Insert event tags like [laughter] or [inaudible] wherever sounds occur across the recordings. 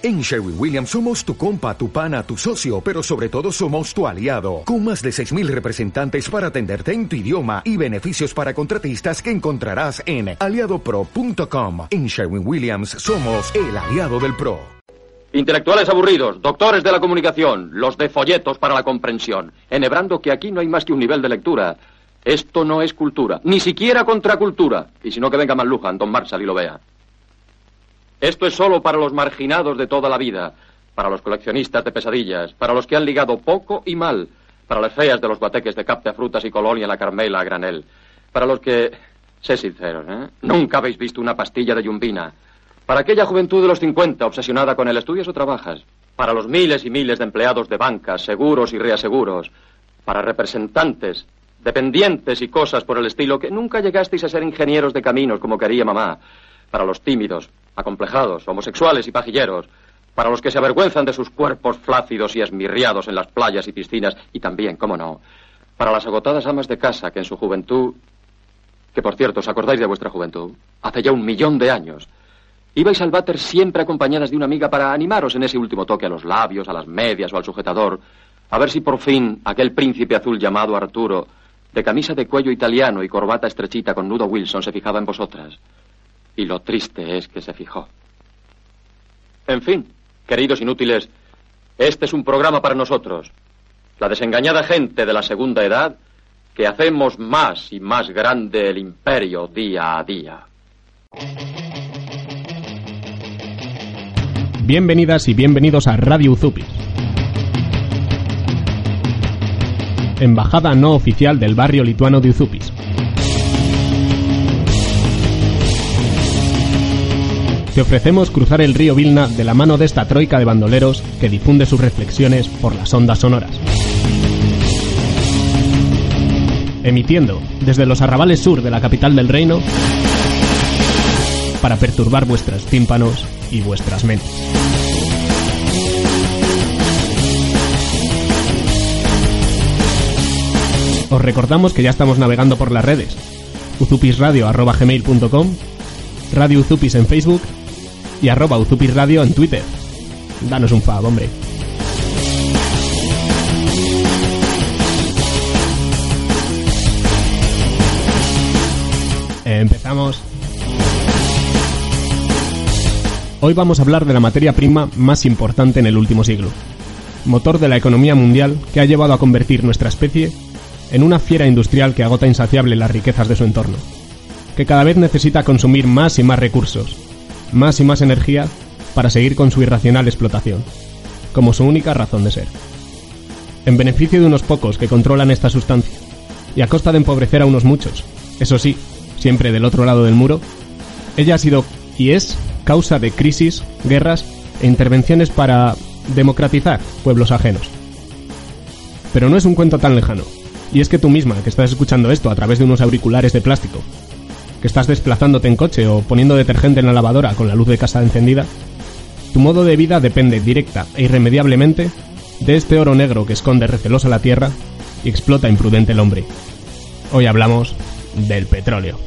En Sherwin Williams somos tu compa, tu pana, tu socio, pero sobre todo somos tu aliado, con más de 6.000 representantes para atenderte en tu idioma y beneficios para contratistas que encontrarás en aliadopro.com. En Sherwin Williams somos el aliado del PRO. Intelectuales aburridos, doctores de la comunicación, los de folletos para la comprensión, enhebrando que aquí no hay más que un nivel de lectura. Esto no es cultura, ni siquiera contracultura. Y si no, que venga Manlujan, Don Marshall y lo vea. Esto es solo para los marginados de toda la vida, para los coleccionistas de pesadillas, para los que han ligado poco y mal, para las feas de los bateques de capta frutas y colonia en la Carmela a granel, para los que, sé sinceros, ¿eh? nunca habéis visto una pastilla de yumbina, para aquella juventud de los 50 obsesionada con el estudias o trabajas, para los miles y miles de empleados de bancas, seguros y reaseguros, para representantes, dependientes y cosas por el estilo que nunca llegasteis a ser ingenieros de caminos como quería mamá, para los tímidos, acomplejados, homosexuales y pajilleros, para los que se avergüenzan de sus cuerpos flácidos y esmirriados en las playas y piscinas, y también, cómo no, para las agotadas amas de casa que en su juventud, que por cierto, ¿os acordáis de vuestra juventud? Hace ya un millón de años. Ibais al váter siempre acompañadas de una amiga para animaros en ese último toque a los labios, a las medias o al sujetador, a ver si por fin aquel príncipe azul llamado Arturo, de camisa de cuello italiano y corbata estrechita con nudo Wilson, se fijaba en vosotras. Y lo triste es que se fijó. En fin, queridos inútiles, este es un programa para nosotros, la desengañada gente de la segunda edad, que hacemos más y más grande el imperio día a día. Bienvenidas y bienvenidos a Radio Uzupis. Embajada no oficial del barrio lituano de Uzupis. Te ofrecemos cruzar el río Vilna de la mano de esta troika de bandoleros que difunde sus reflexiones por las ondas sonoras. Emitiendo desde los arrabales sur de la capital del reino para perturbar vuestros tímpanos y vuestras mentes. Os recordamos que ya estamos navegando por las redes. uzupisradio.gmail.com Radio Uzupis en Facebook y arroba Uzupis Radio en Twitter. Danos un fab, hombre. Empezamos. Hoy vamos a hablar de la materia prima más importante en el último siglo, motor de la economía mundial que ha llevado a convertir nuestra especie en una fiera industrial que agota insaciable las riquezas de su entorno, que cada vez necesita consumir más y más recursos, más y más energía para seguir con su irracional explotación, como su única razón de ser. En beneficio de unos pocos que controlan esta sustancia, y a costa de empobrecer a unos muchos, eso sí, siempre del otro lado del muro, ella ha sido y es causa de crisis, guerras e intervenciones para democratizar pueblos ajenos. Pero no es un cuento tan lejano, y es que tú misma, que estás escuchando esto a través de unos auriculares de plástico, que estás desplazándote en coche o poniendo detergente en la lavadora con la luz de casa encendida, tu modo de vida depende directa e irremediablemente de este oro negro que esconde recelosa la tierra y explota imprudente el hombre. Hoy hablamos del petróleo.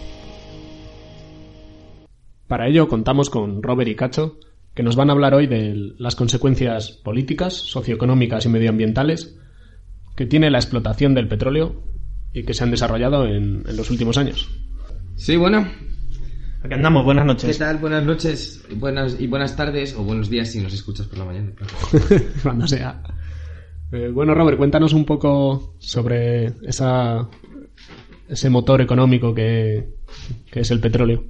Para ello contamos con Robert y Cacho, que nos van a hablar hoy de las consecuencias políticas, socioeconómicas y medioambientales que tiene la explotación del petróleo y que se han desarrollado en, en los últimos años. Sí, bueno. Aquí andamos, buenas noches. ¿Qué tal? Buenas noches buenas, y buenas tardes o buenos días si nos escuchas por la mañana. claro. [laughs] Cuando sea. Eh, bueno, Robert, cuéntanos un poco sobre esa, ese motor económico que, que es el petróleo.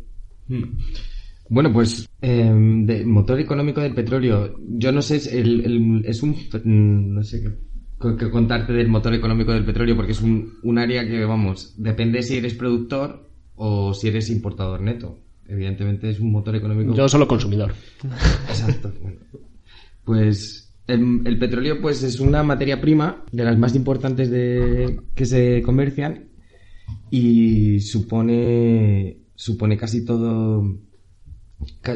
Bueno, pues eh, de motor económico del petróleo. Yo no sé, es, el- el- es un... mm, No sé qué, qué contarte del motor económico del petróleo porque es un, un área que, vamos, depende si eres productor o si eres importador neto. Evidentemente es un motor económico... Yo solo consumidor. Exacto. bueno. Pues el, el petróleo pues es una materia prima de las más importantes de, que se comercian y supone supone casi todo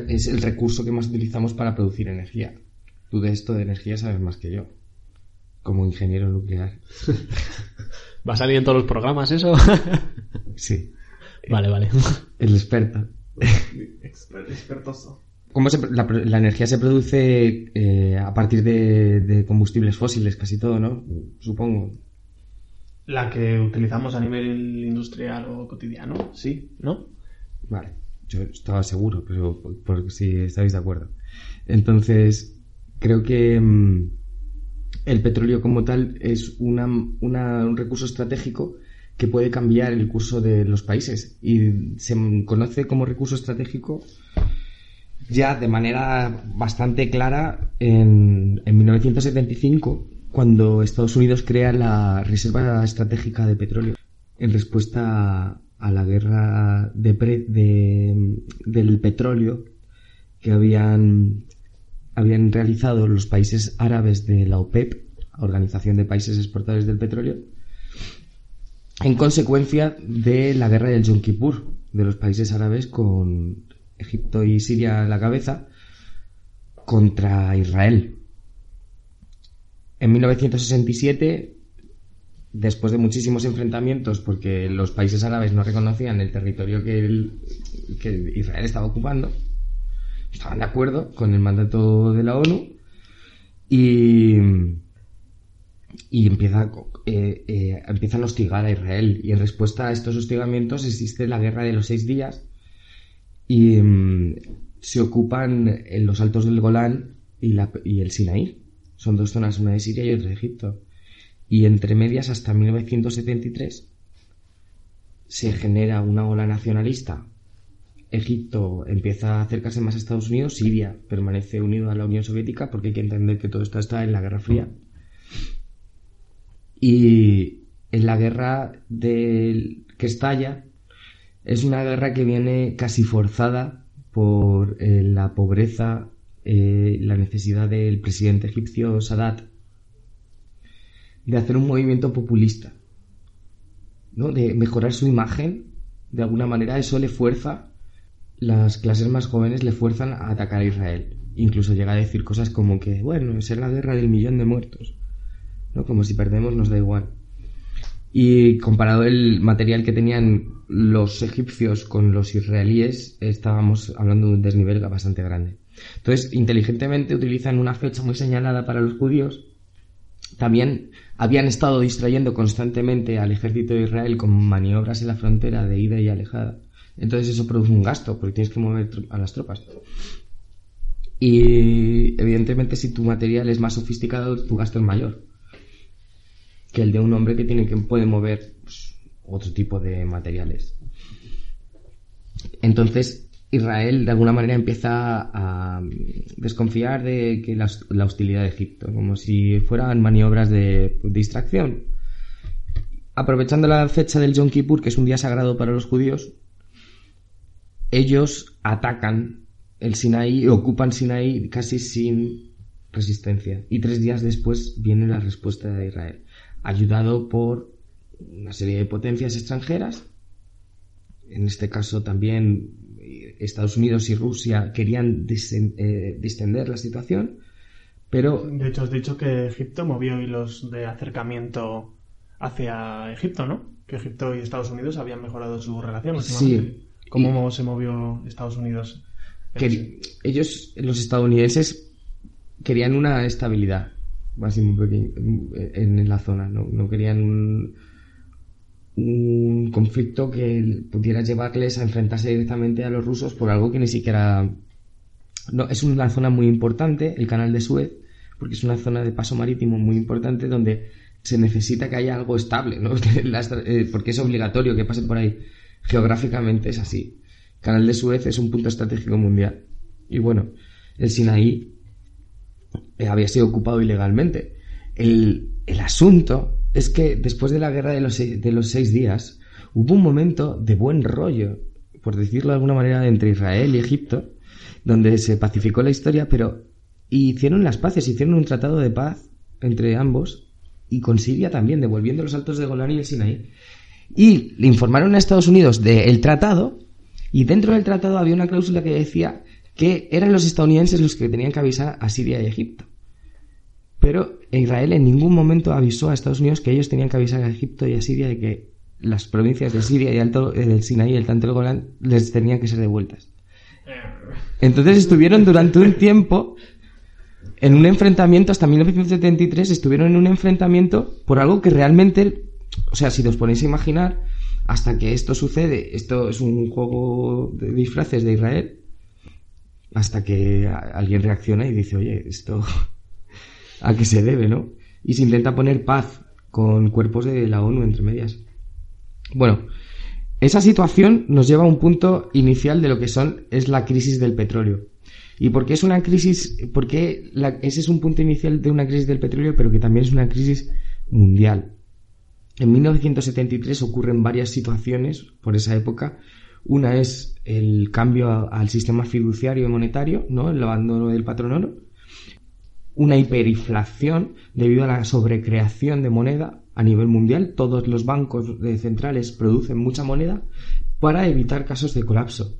es el recurso que más utilizamos para producir energía. Tú de esto de energía sabes más que yo. Como ingeniero nuclear. [laughs] ¿Va a salir en todos los programas eso? Sí. Vale, vale. [laughs] El experto. cómo se- la, la energía se produce eh, a partir de, de combustibles fósiles, casi todo, ¿no? Supongo. La que utilizamos a nivel industrial o cotidiano, sí, ¿no? Vale, yo estaba seguro, pero por, por si estáis de acuerdo. Entonces, creo que mm, el petróleo como tal es una, una- un recurso estratégico que puede cambiar el curso de los países. Y se conoce como recurso estratégico ya de manera bastante clara en, en 1975 cuando Estados Unidos crea la Reserva Estratégica de Petróleo en respuesta a, la guerra de- del petróleo que habían, habían realizado los países árabes de la OPEP, Organización de Países Exportadores del Petróleo, en consecuencia de la guerra del Yom Kippur de los países árabes con Egipto y Siria a la cabeza contra Israel. En 1967, después de muchísimos enfrentamientos, porque los países árabes no reconocían el territorio que, el- que Israel estaba ocupando, estaban de acuerdo con el mandato de la ONU y, y empieza, eh, eh, empiezan a hostigar a Israel. Y en respuesta a estos hostigamientos existe la guerra de los seis días y mm, se ocupan en los altos del Golán y, la- y el Sinaí. Son dos zonas, una de Siria y otra de Egipto. Y entre medias, hasta 1973, se genera una ola nacionalista. Egipto empieza a acercarse más a Estados Unidos, Siria permanece unido a la Unión Soviética, porque hay que entender que todo esto está en la Guerra Fría. Y en la guerra que estalla, es una guerra que viene casi forzada por eh, la pobreza, eh, la necesidad del presidente egipcio Sadat de hacer un movimiento populista, ¿no? de mejorar su imagen. De alguna manera eso le fuerza, las clases más jóvenes le fuerzan a atacar a Israel. Incluso llega a decir cosas como que, bueno, es la guerra del millón de muertos. ¿No? Como si perdemos nos da igual. Y comparado el material que tenían los egipcios con los israelíes, estábamos hablando de un desnivel bastante grande. Entonces, inteligentemente utilizan una fecha muy señalada para los judíos. También habían estado distrayendo constantemente al ejército de Israel con maniobras en la frontera de ida y alejada. Entonces eso produce un gasto, porque tienes que mover a las tropas. Y evidentemente si tu material es más sofisticado, tu gasto es mayor que el de un hombre que tiene que puede mover pues, otro tipo de materiales. Entonces Israel de alguna manera empieza a desconfiar de que la, hostilidad de Egipto, como si fueran maniobras de distracción. Aprovechando la fecha del Yom Kippur, que es un día sagrado para los judíos, ellos atacan el Sinaí ocupan Sinaí casi sin resistencia. Y tres días después viene la respuesta de Israel, ayudado por una serie de potencias extranjeras. En este caso también eh, Estados Unidos y Rusia querían eh, distender la situación, pero De hecho, has dicho que Egipto movió hilos de acercamiento hacia Egipto, ¿no? Que Egipto y Estados Unidos habían mejorado su relación. Sí. ¿Cómo se movió Estados Unidos? que ellos, los estadounidenses, querían una estabilidad pequeña en, la zona, no, no querían un, un conflicto que pudiera llevarles a enfrentarse directamente a los rusos por algo que ni siquiera... No, es una zona muy importante, el canal de Suez, porque es una zona de paso marítimo muy importante donde se necesita que haya algo estable, ¿no? [laughs] Eh, porque es obligatorio que pase por ahí. Geográficamente es así. Canal de Suez es un punto estratégico mundial. Y bueno, el Sinaí eh, había sido ocupado ilegalmente. El, el asunto es que después de la guerra de los, de los seis días, hubo un momento de buen rollo, por decirlo de alguna manera, entre Israel y Egipto, donde se pacificó la historia, pero hicieron las paces, hicieron un tratado de paz entre ambos y con Siria también, devolviendo los altos de Golán y el Sinaí. Y le informaron a Estados Unidos del tratado y dentro del tratado había una cláusula que decía que eran los estadounidenses los que tenían que avisar a Siria y Egipto. Pero Israel en ningún momento avisó a Estados Unidos que ellos tenían que avisar a Egipto y a Siria de que las provincias de Siria y Alto, eh, del Sinaí y el Tanto del Golán les tenían que ser devueltas. Entonces estuvieron durante un tiempo en un enfrentamiento, hasta 1973, estuvieron en un enfrentamiento por algo que realmente, o sea, si os ponéis a imaginar, hasta que esto sucede, esto es un juego de disfraces de Israel, hasta que alguien reacciona y dice, oye, esto [laughs] a qué se debe, ¿no? Y se intenta poner paz con cuerpos de la ONU entre medias. Bueno, esa situación nos lleva a un punto inicial de lo que son es la crisis del petróleo. ¿Y por qué es una crisis? Porque ese es un punto inicial de una crisis del petróleo, pero que también es una crisis mundial. En 1973 ocurren varias situaciones por esa época. Una es el cambio al sistema fiduciario y monetario, ¿no? El abandono del patrón oro. Una hiperinflación debido a la sobrecreación de moneda a nivel mundial. Todos los bancos centrales producen mucha moneda para evitar casos de colapso.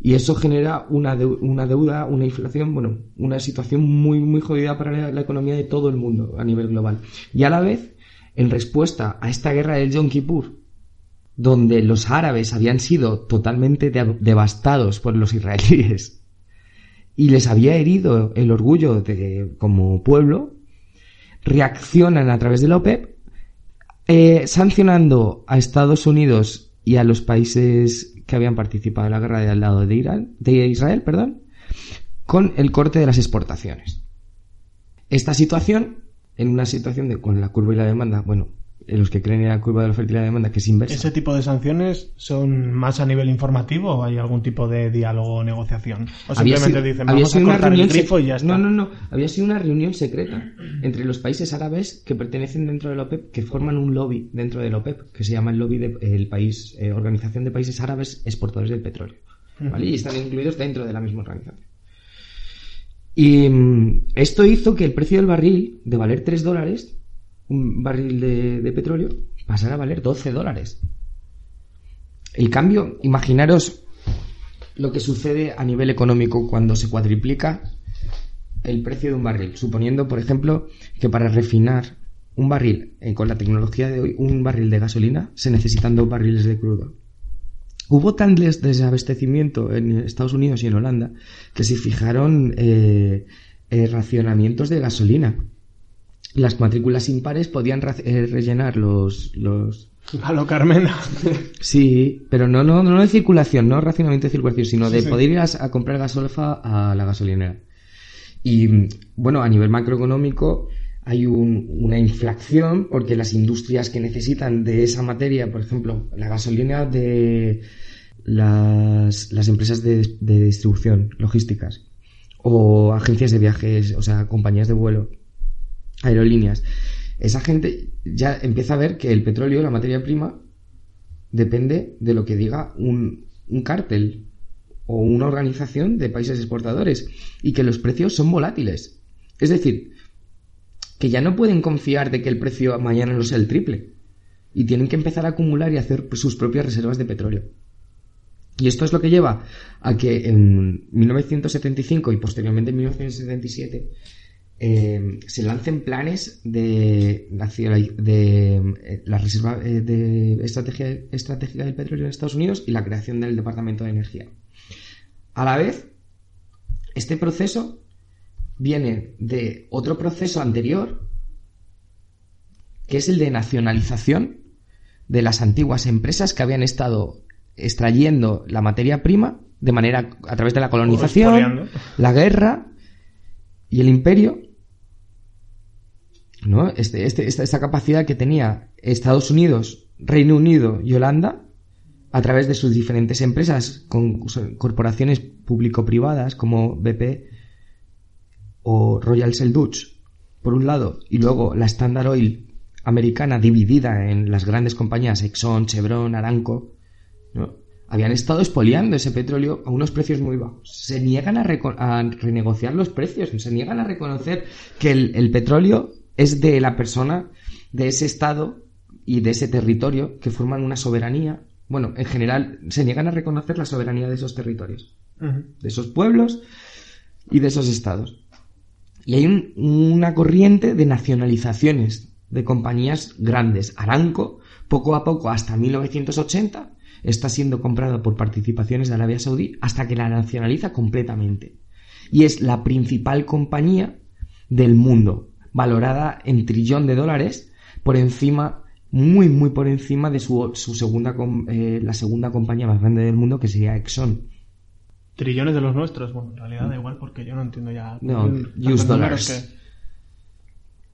Y eso genera una, una deuda, una inflación, bueno, una situación muy, muy jodida para la economía de todo el mundo a nivel global. Y a la vez en respuesta a esta guerra del Yom Kippur, donde los árabes habían sido totalmente devastados por los israelíes y les había herido el orgullo de, como pueblo, reaccionan a través de la OPEP eh, sancionando a Estados Unidos y a los países que habían participado en la guerra de al lado de, Irán, de Israel, perdón, con el corte de las exportaciones. Esta situación en una situación de con la curva y la demanda, bueno, en los que creen en la curva de la oferta y la demanda que es inversa. ¿Ese tipo de sanciones son más a nivel informativo o hay algún tipo de diálogo o negociación? O simplemente dicen, vamos a cortar el grifo y ya está. No, no, no. Había sido una reunión secreta entre los países árabes que pertenecen dentro de la OPEP, que forman un lobby dentro de la OPEP, que se llama el lobby del país, eh, Organización de Países Árabes Exportadores del Petróleo. ¿vale? Y están incluidos dentro de la misma organización. Y mm, esto hizo que el precio del barril, de valer 3 dólares, un barril de, petróleo, pasara a valer 12 dólares. El cambio, imaginaros lo que sucede a nivel económico cuando se cuadriplica el precio de un barril, suponiendo, por ejemplo, que para refinar un barril, eh, con la tecnología de hoy, un barril de gasolina, se necesitan dos barriles de crudo. Hubo tal desabastecimiento en Estados Unidos y en Holanda que se fijaron eh, eh, racionamientos de gasolina. Las matrículas impares podían eh, rellenar los, los... A lo Carmena. Sí, pero no, no, no de circulación, no racionamiento de circulación, sino de poder ir a, comprar gasolfa a la gasolinera. Y bueno, a nivel macroeconómico, hay una inflación porque las industrias que necesitan de esa materia, por ejemplo, la gasolina de las, empresas de, distribución, logísticas, o agencias de viajes, o sea, compañías de vuelo, aerolíneas, esa gente ya empieza a ver que el petróleo, la materia prima, depende de lo que diga un, un cártel o una organización de países exportadores y que los precios son volátiles. Es decir, que ya no pueden confiar de que el precio mañana no sea el triple. Y tienen que empezar a acumular y hacer sus propias reservas de petróleo. Y esto es lo que lleva a que en 1975 y posteriormente en 1977 eh, se lancen planes de, de, eh, la reserva eh, de estrategia estratégica del petróleo en Estados Unidos y la creación del Departamento de Energía. A la vez, este proceso viene de otro proceso anterior, que es el de nacionalización de las antiguas empresas que habían estado extrayendo la materia prima de manera a través de la colonización, la guerra y el imperio. ¿No? Este, este, esta, capacidad que tenía Estados Unidos, Reino Unido y Holanda a través de sus diferentes empresas con corporaciones público-privadas como BP o Royal Shell Dutch, por un lado, y luego la Standard Oil americana dividida en las grandes compañías Exxon, Chevron, Aramco, ¿no? habían estado expoliando ese petróleo a unos precios muy bajos. Se niegan a, renegociar los precios, se niegan a reconocer que el, petróleo es de la persona, de ese estado y de ese territorio que forman una soberanía. Bueno, en general, se niegan a reconocer la soberanía de esos territorios, de esos pueblos y de esos estados. Y hay una corriente de nacionalizaciones de compañías grandes. Aranco, poco a poco, hasta 1980, está siendo comprada por participaciones de Arabia Saudí hasta que la nacionaliza completamente. Y es la principal compañía del mundo, valorada en trillón de dólares, por encima, muy, muy por encima de su, segunda, eh, la segunda compañía más grande del mundo, que sería Exxon. Trillones de los nuestros, bueno, en realidad da igual porque yo no entiendo ya. No, US dólares.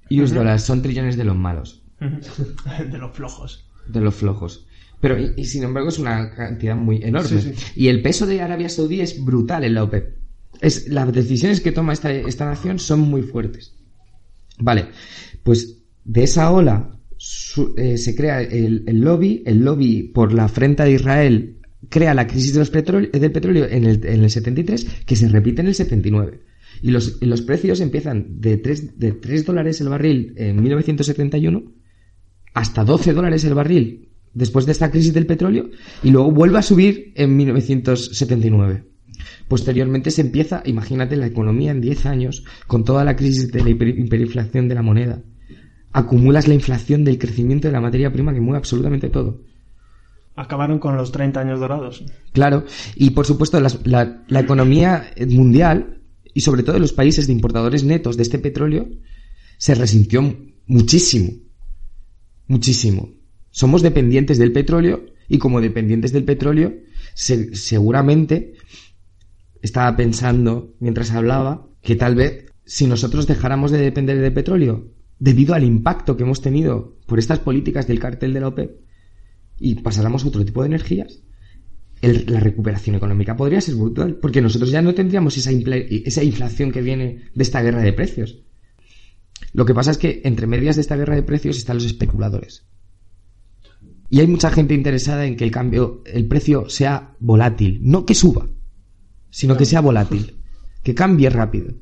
US dólares, son trillones de los malos. [laughs] de los flojos. De los flojos. Pero, y, sin embargo, es una cantidad muy enorme. Y el peso de Arabia Saudí es brutal en la OPEP. Es, las decisiones que toma esta, esta nación son muy fuertes. Vale, pues de esa ola eh, se crea el, lobby, el lobby por la afrenta de Israel crea la crisis de los del petróleo en el, en el 73 que se repite en el 79. Y los, y los precios empiezan de 3, de 3 dólares el barril en 1971 hasta 12 dólares el barril después de esta crisis del petróleo y luego vuelve a subir en 1979. Posteriormente se empieza, imagínate la economía en 10 años, con toda la crisis de la hiperinflación de la moneda. Acumulas la inflación del crecimiento de la materia prima que mueve absolutamente todo. Acabaron con los 30 años dorados. Claro, y por supuesto la, la economía mundial y sobre todo los países de importadores netos de este petróleo se resintió muchísimo. Muchísimo. Somos dependientes del petróleo y como dependientes del petróleo seguramente estaba pensando mientras hablaba que tal vez si nosotros dejáramos de depender del petróleo debido al impacto que hemos tenido por estas políticas del cartel de la OPEP y pasáramos a otro tipo de energías, la recuperación económica podría ser brutal, porque nosotros ya no tendríamos esa inflación que viene de esta guerra de precios. Lo que pasa es que entre medias de esta guerra de precios están los especuladores. Y hay mucha gente interesada en que el cambio, el precio sea volátil, no que suba, sino que sea volátil, que cambie rápido.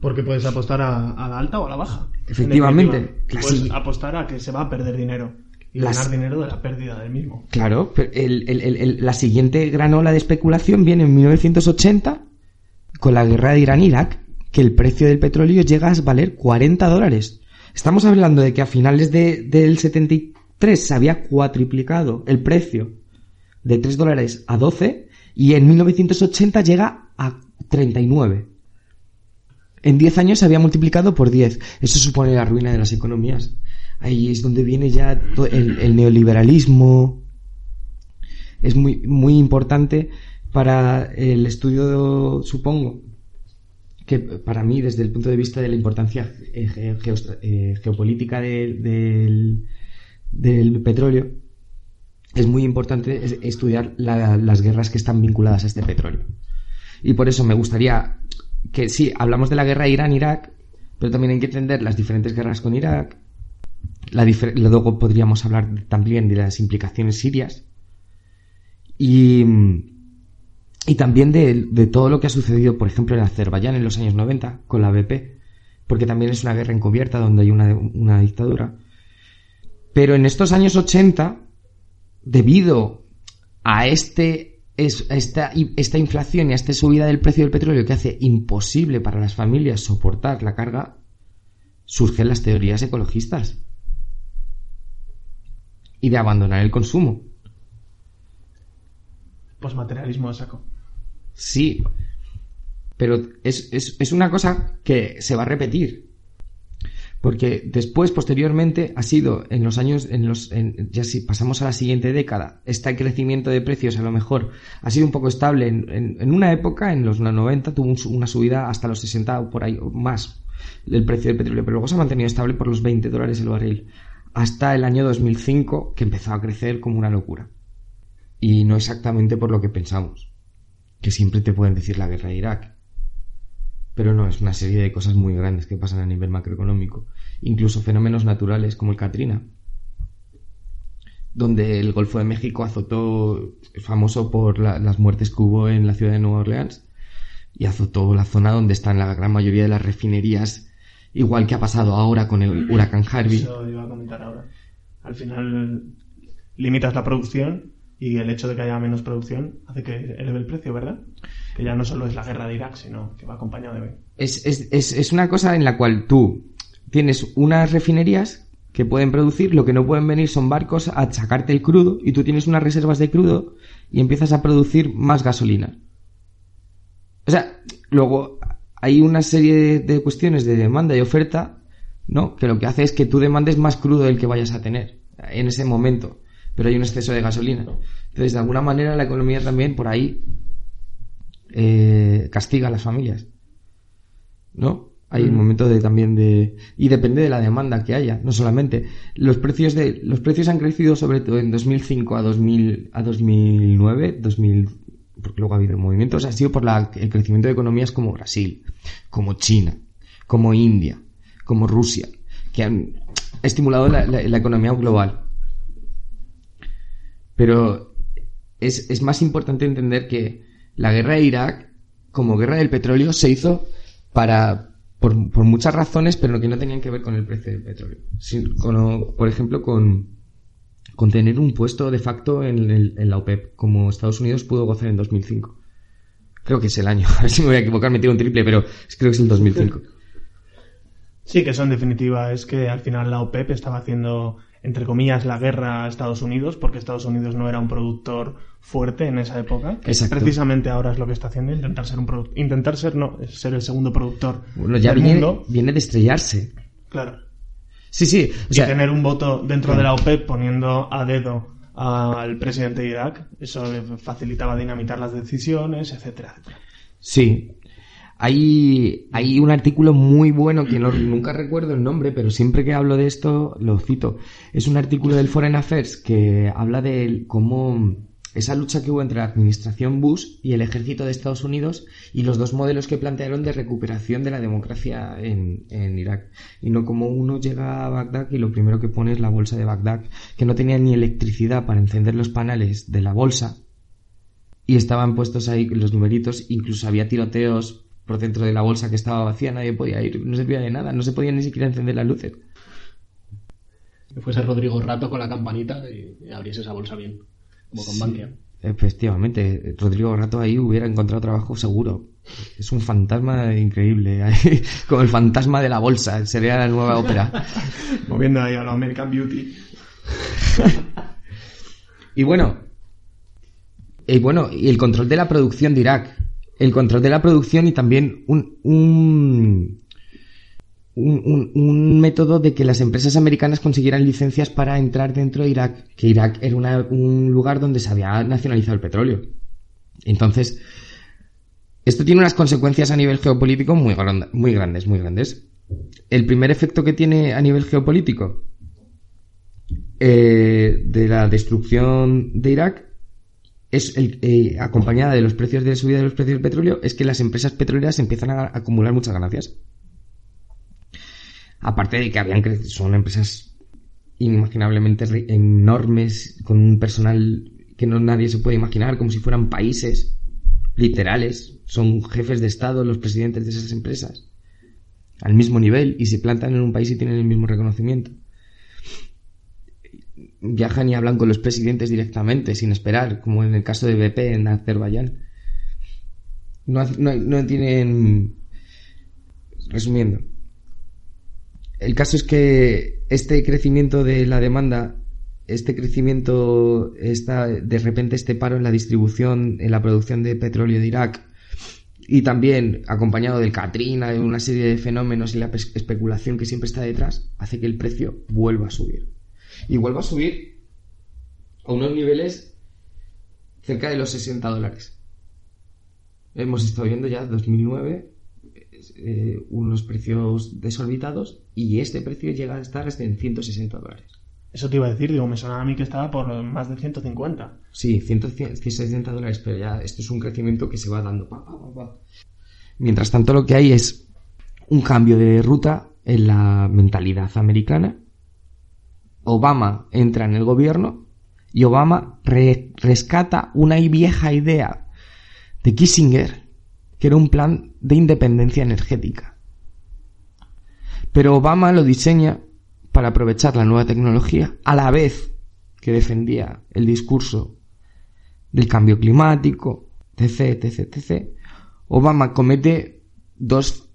Porque puedes apostar a, la alta o a la baja. Efectivamente. Puedes apostar a que se va a perder dinero y ganar dinero de la pérdida del mismo. Claro, la siguiente gran ola de especulación viene en 1980 con la guerra de Irán-Irak, que el precio del petróleo llega a valer 40 dólares. Estamos hablando de que a finales del 73 se había cuatriplicado el precio de 3 dólares a 12 y en 1980 llega a 39. En 10 años se había multiplicado por 10. Eso supone la ruina de las economías. Ahí es donde viene ya el, neoliberalismo. Es muy, muy importante para el estudio, supongo, que para mí, desde el punto de vista de la importancia eh, eh, geopolítica del, del petróleo, es muy importante estudiar las guerras que están vinculadas a este petróleo. Y por eso me gustaría que sí, hablamos de la guerra Irán-Irak, pero también hay que entender las diferentes guerras con Irak. luego podríamos hablar también de las implicaciones sirias. Y, y también de, todo lo que ha sucedido, por ejemplo, en Azerbaiyán en los años 90 con la BP, porque también es una guerra encubierta donde hay una, una dictadura. Pero en estos años 80 debido a este esta, esta inflación y a esta subida del precio del petróleo que hace imposible para las familias soportar la carga, surgen las teorías ecologistas y de abandonar el consumo. Posmaterialismo a saco. Sí, pero es, es una cosa que se va a repetir. Porque después, posteriormente, ha sido en los años, en los, ya si pasamos a la siguiente década, este crecimiento de precios a lo mejor ha sido un poco estable. En, una época, en los 90, tuvo una subida hasta los 60 o por ahí o más el precio del petróleo, pero luego se ha mantenido estable por los 20 dólares el barril. Hasta el año 2005, que empezó a crecer como una locura. Y no exactamente por lo que pensamos. Que siempre te pueden decir la guerra de Irak pero no, es una serie de cosas muy grandes que pasan a nivel macroeconómico, incluso fenómenos naturales como el Katrina, donde el Golfo de México azotó, famoso por las muertes que hubo en la ciudad de Nueva Orleans, y azotó la zona donde están la gran mayoría de las refinerías, igual que ha pasado ahora con el huracán Harvey. Eso iba a comentar ahora. Al final limitas la producción y el hecho de que haya menos producción hace que eleve el precio, ¿verdad? Ya no solo es la guerra de Irak, sino que va acompañado de... Es, es, es, es una cosa en la cual tú tienes unas refinerías que pueden producir, lo que no pueden venir son barcos a sacarte el crudo y tú tienes unas reservas de crudo y empiezas a producir más gasolina. O sea, luego hay una serie de, cuestiones de demanda y oferta, ¿no? Que lo que hace es que tú demandes más crudo del que vayas a tener en ese momento, pero hay un exceso de gasolina. Entonces, de alguna manera, la economía también por ahí eh, castiga a las familias, ¿no? Hay un momento de también de y depende de la demanda que haya, no solamente los precios de los precios han crecido sobre todo en 2005 a 2000 a 2009, 2000 porque luego ha habido movimientos, ha sido por la, el crecimiento de economías como Brasil, como China, como India, como Rusia, que han estimulado la, la economía global. Pero es, es más importante entender que la guerra de Irak, como guerra del petróleo, se hizo para, por, muchas razones, pero que no tenían que ver con el precio del petróleo. por ejemplo, con, con tener un puesto de facto en, la OPEP, como Estados Unidos pudo gozar en 2005. Creo que es el año, [laughs] a ver si me voy a equivocar, me tiro un triple, pero creo que es el 2005. Sí, que eso en definitiva es que al final la OPEP estaba haciendo entre comillas, la guerra a Estados Unidos, porque Estados Unidos no era un productor fuerte en esa época. Que precisamente ahora es lo que está haciendo, intentar ser un intentar ser no, ser el segundo productor bueno, ya del viene, mundo. Viene de estrellarse. Claro. Sí, sí. y tener un voto dentro de la OPEP poniendo a dedo al presidente de Irak, eso le facilitaba dinamitar las decisiones, etcétera, etcétera. Sí, hay, hay un artículo muy bueno que no, [clears throat] nunca recuerdo el nombre, pero siempre que hablo de esto lo cito. Es un artículo del Foreign Affairs que habla de cómo esa lucha que hubo entre la administración Bush y el ejército de Estados Unidos y los dos modelos que plantearon de recuperación de la democracia en, en Irak. Y no como uno llega a Bagdad y lo primero que pone es la bolsa de Bagdad, que no tenía ni electricidad para encender los paneles de la bolsa y estaban puestos ahí los numeritos, incluso había tiroteos por dentro de la bolsa que estaba vacía, nadie podía ir, no servía de nada, no se podía ni siquiera encender las luces. Que fuese Rodrigo Rato con la campanita y, abriese esa bolsa bien, como con Bankia. Efectivamente, Rodrigo Rato ahí hubiera encontrado trabajo seguro. Es un fantasma increíble, [laughs] como el fantasma de la bolsa, sería la nueva ópera. [laughs] Moviendo ahí a la American Beauty. [laughs] y bueno, y bueno, y el control de la producción de Irak el control de la producción y también un, un, un, método de que las empresas americanas consiguieran licencias para entrar dentro de Irak, que Irak era un lugar donde se había nacionalizado el petróleo. Entonces, esto tiene unas consecuencias a nivel geopolítico muy, muy grandes, muy grandes. El primer efecto que tiene a nivel geopolítico eh, de la destrucción de Irak es el, eh, acompañada de los precios de subida de los precios del petróleo, es que las empresas petroleras empiezan a, acumular muchas ganancias. Aparte de que habían crecido, son empresas inimaginablemente enormes, con un personal que no nadie se puede imaginar, como si fueran países literales. Son jefes de Estado los presidentes de esas empresas. Al mismo nivel y se plantan en un país y tienen el mismo reconocimiento viajan y hablan con los presidentes directamente, sin esperar, como en el caso de BP en Azerbaiyán. No, tienen... Resumiendo, el caso es que este crecimiento de la demanda, este crecimiento, está de repente este paro en la distribución, en la producción de petróleo de Irak, y también acompañado del Katrina, de una serie de fenómenos y la especulación que siempre está detrás, hace que el precio vuelva a subir y vuelva a subir a unos niveles cerca de los 60 dólares. Hemos estado viendo ya 2009 eh, unos precios desorbitados y este precio llega a estar hasta en 160 dólares. Eso te iba a decir, digo, me sonaba a mí que estaba por más de 150. Sí, 160 dólares, pero ya esto es un crecimiento que se va dando. Mientras tanto, lo que hay es un cambio de ruta en la mentalidad americana Obama entra en el gobierno y Obama rescata una vieja idea de Kissinger, que era un plan de independencia energética. Pero Obama lo diseña para aprovechar la nueva tecnología a la vez que defendía el discurso del cambio climático, etc, etc, etc. Obama comete dos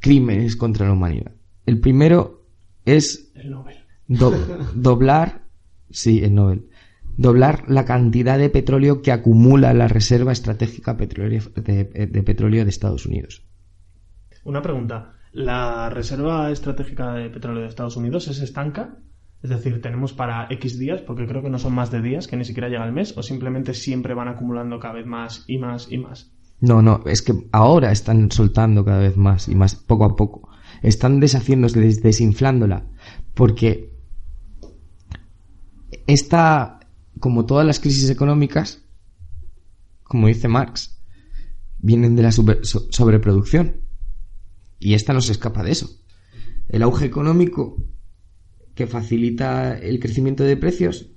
crímenes contra la humanidad. El primero es el Nobel doblar, sí, el Nobel, doblar la cantidad de petróleo que acumula la Reserva Estratégica de, Petróleo de Estados Unidos. Una pregunta. ¿La Reserva Estratégica de Petróleo de Estados Unidos es estanca? Es decir, tenemos para X días, porque creo que no son más de días, que ni siquiera llega el mes, o simplemente siempre van acumulando cada vez más y más y más. No, no, es que ahora están soltando cada vez más y más, poco a poco. Están deshaciéndose, desinflándola, porque esta, como todas las crisis económicas, como dice Marx, vienen de la sobreproducción. Y esta no se escapa de eso. El auge económico que facilita el crecimiento de precios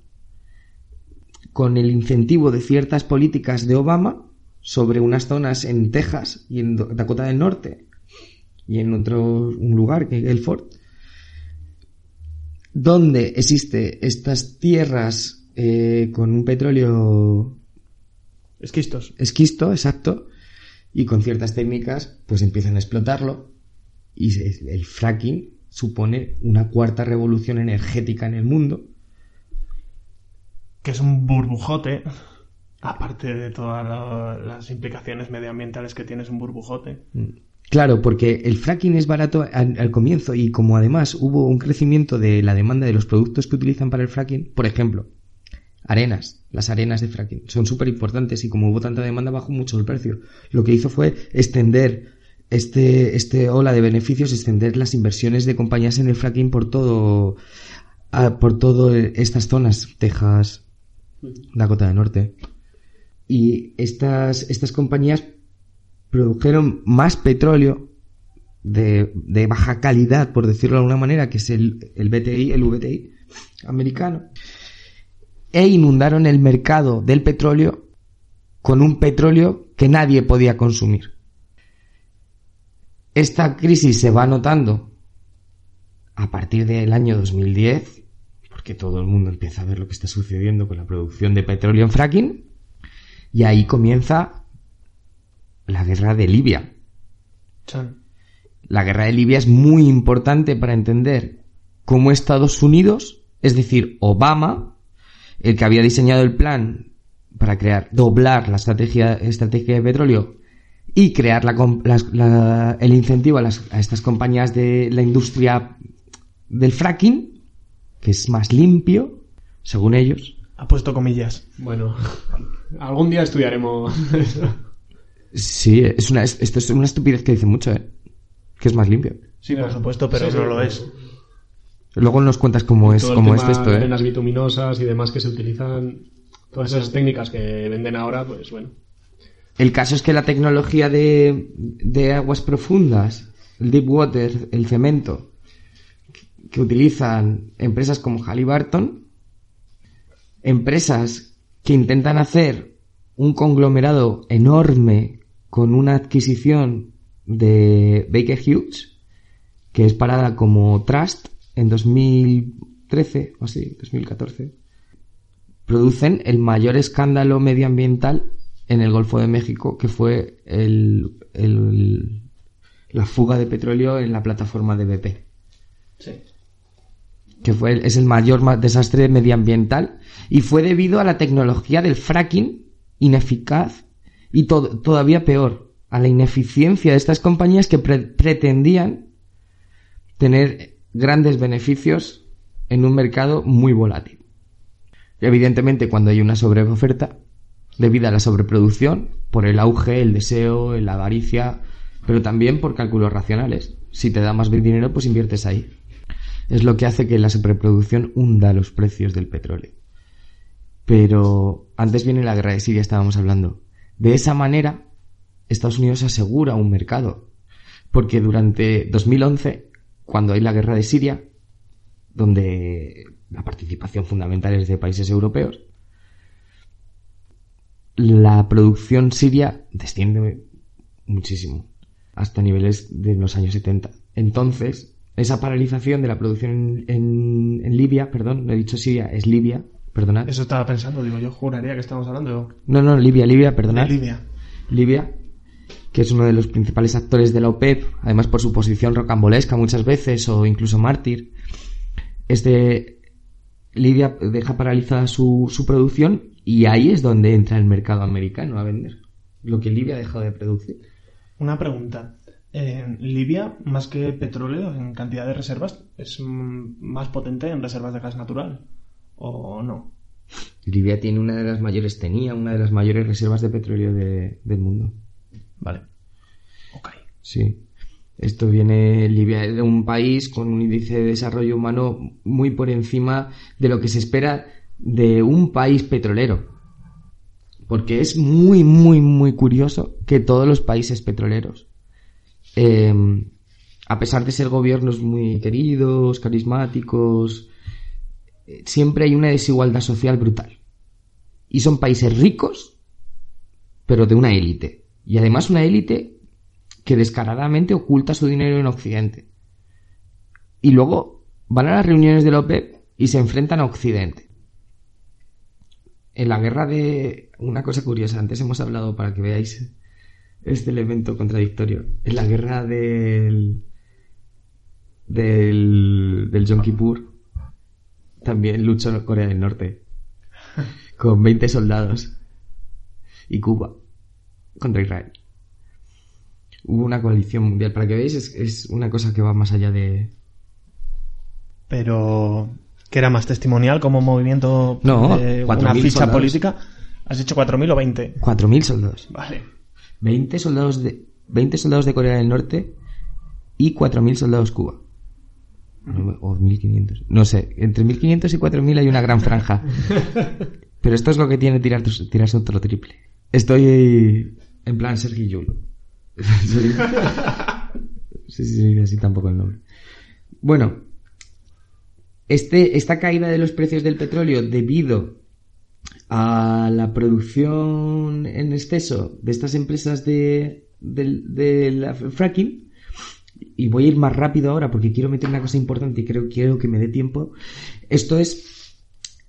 con el incentivo de ciertas políticas de Obama sobre unas zonas en Texas y en Dakota del Norte y en otro un lugar que es el Ford donde existe estas tierras eh, con un petróleo esquistos. esquisto exacto y con ciertas técnicas pues empiezan a explotarlo y el fracking supone una cuarta revolución energética en el mundo. Que es un burbujote aparte de todas las implicaciones medioambientales que tiene es un burbujote. Mm. Claro, porque el fracking es barato al, comienzo y como además hubo un crecimiento de la demanda de los productos que utilizan para el fracking, por ejemplo, arenas, las arenas de fracking son súper importantes y como hubo tanta demanda bajó mucho el precio. Lo que hizo fue extender este, este ola de beneficios, extender las inversiones de compañías en el fracking por todo, por todo estas zonas, Texas, Dakota del Norte. Y estas, estas compañías produjeron más petróleo de, baja calidad, por decirlo de alguna manera, que es el, el BTI, el VTI americano, e inundaron el mercado del petróleo con un petróleo que nadie podía consumir. Esta crisis se va notando a partir del año 2010, porque todo el mundo empieza a ver lo que está sucediendo con la producción de petróleo en fracking, y ahí comienza la guerra de Libia. La guerra de Libia es muy importante para entender cómo Estados Unidos, es decir, Obama, el que había diseñado el plan para crear, doblar la estrategia, estrategia de petróleo y crear el incentivo a, a estas compañías de la industria del fracking, que es más limpio, según ellos. Ha puesto comillas. Bueno, [laughs] algún día estudiaremos Sí, es una, esto es una estupidez que dice mucho, ¿eh? Que es más limpio. Sí, por supuesto, pero no lo es. Luego nos cuentas cómo es, cómo es esto, ¿eh? Las bituminosas y demás que se utilizan, todas esas técnicas que venden ahora, pues bueno. El caso es que la tecnología de, de aguas profundas, el deep water, el cemento, que utilizan empresas como Halliburton, empresas que intentan hacer un conglomerado enorme con una adquisición de Baker Hughes, que es parada como Trust en 2013 o así, 2014, producen el mayor escándalo medioambiental en el Golfo de México, que fue el, la fuga de petróleo en la plataforma de BP. Sí. Que fue, es el mayor desastre medioambiental y fue debido a la tecnología del fracking ineficaz y todavía peor, a la ineficiencia de estas compañías que pretendían tener grandes beneficios en un mercado muy volátil. evidentemente, cuando hay una sobreoferta, debido a la sobreproducción, por el auge, el deseo, la avaricia, pero también por cálculos racionales. Si te da más dinero, pues inviertes ahí. Es lo que hace que la sobreproducción hunda los precios del petróleo. Pero antes viene la guerra de Siria, estábamos hablando. De esa manera, Estados Unidos asegura un mercado, porque durante 2011, cuando hay la guerra de Siria, donde la participación fundamental es de países europeos, la producción siria desciende muchísimo, hasta niveles de los años 70. Entonces, esa paralización de la producción en, en Libia, perdón, no he dicho Siria, es Libia, perdonad. Eso estaba pensando, digo, yo juraría que estamos hablando. No, no, Libia, Libia, perdonad. Libia. Libia, que es uno de los principales actores de la OPEP, además por su posición rocambolesca muchas veces o incluso mártir. este Libia deja paralizada su, su producción y ahí es donde entra el mercado americano a vender lo que Libia ha dejado de producir. Una pregunta. Libia, más que petróleo en cantidad de reservas, es más potente en reservas de gas natural, ¿o no? Libia tiene una de las mayores, tenía una de las mayores reservas de petróleo del mundo. Vale. Ok. Sí. Esto viene, Libia de un país con un índice de desarrollo humano muy por encima de lo que se espera de un país petrolero. Porque es muy, muy, muy curioso que todos los países petroleros, em, a pesar de ser gobiernos muy queridos, carismáticos, siempre hay una desigualdad social brutal. Y son países ricos, pero de una élite. Y además una élite que descaradamente oculta su dinero en Occidente. Y luego van a las reuniones de la OPEP y se enfrentan a Occidente. En la guerra de... Una cosa curiosa, antes hemos hablado para que veáis este elemento contradictorio. En la guerra del... del, del Yom Kippur también luchó Corea del Norte con 20 soldados y Cuba contra Israel. Hubo una coalición mundial. Para que veáis, es, una cosa que va más allá de. Pero. que era más testimonial como movimiento no, de una ficha política? ¿Has dicho 4.000 o 20? 4.000 soldados. Vale. 20 soldados de, 20 soldados de Corea del Norte y 4.000 soldados Cuba. O 1.500. No sé, entre 1.500 y 4.000 hay una gran franja. [laughs] Pero esto es lo que tiene tirar, tirarse otro triple. Estoy en plan Sergio Yul. [laughs] sí, sí, así tampoco el nombre. Bueno, este, esta caída de los precios del petróleo debido a la producción en exceso de estas empresas de, la fracking, y voy a ir más rápido ahora porque quiero meter una cosa importante y creo, quiero que me dé tiempo, esto es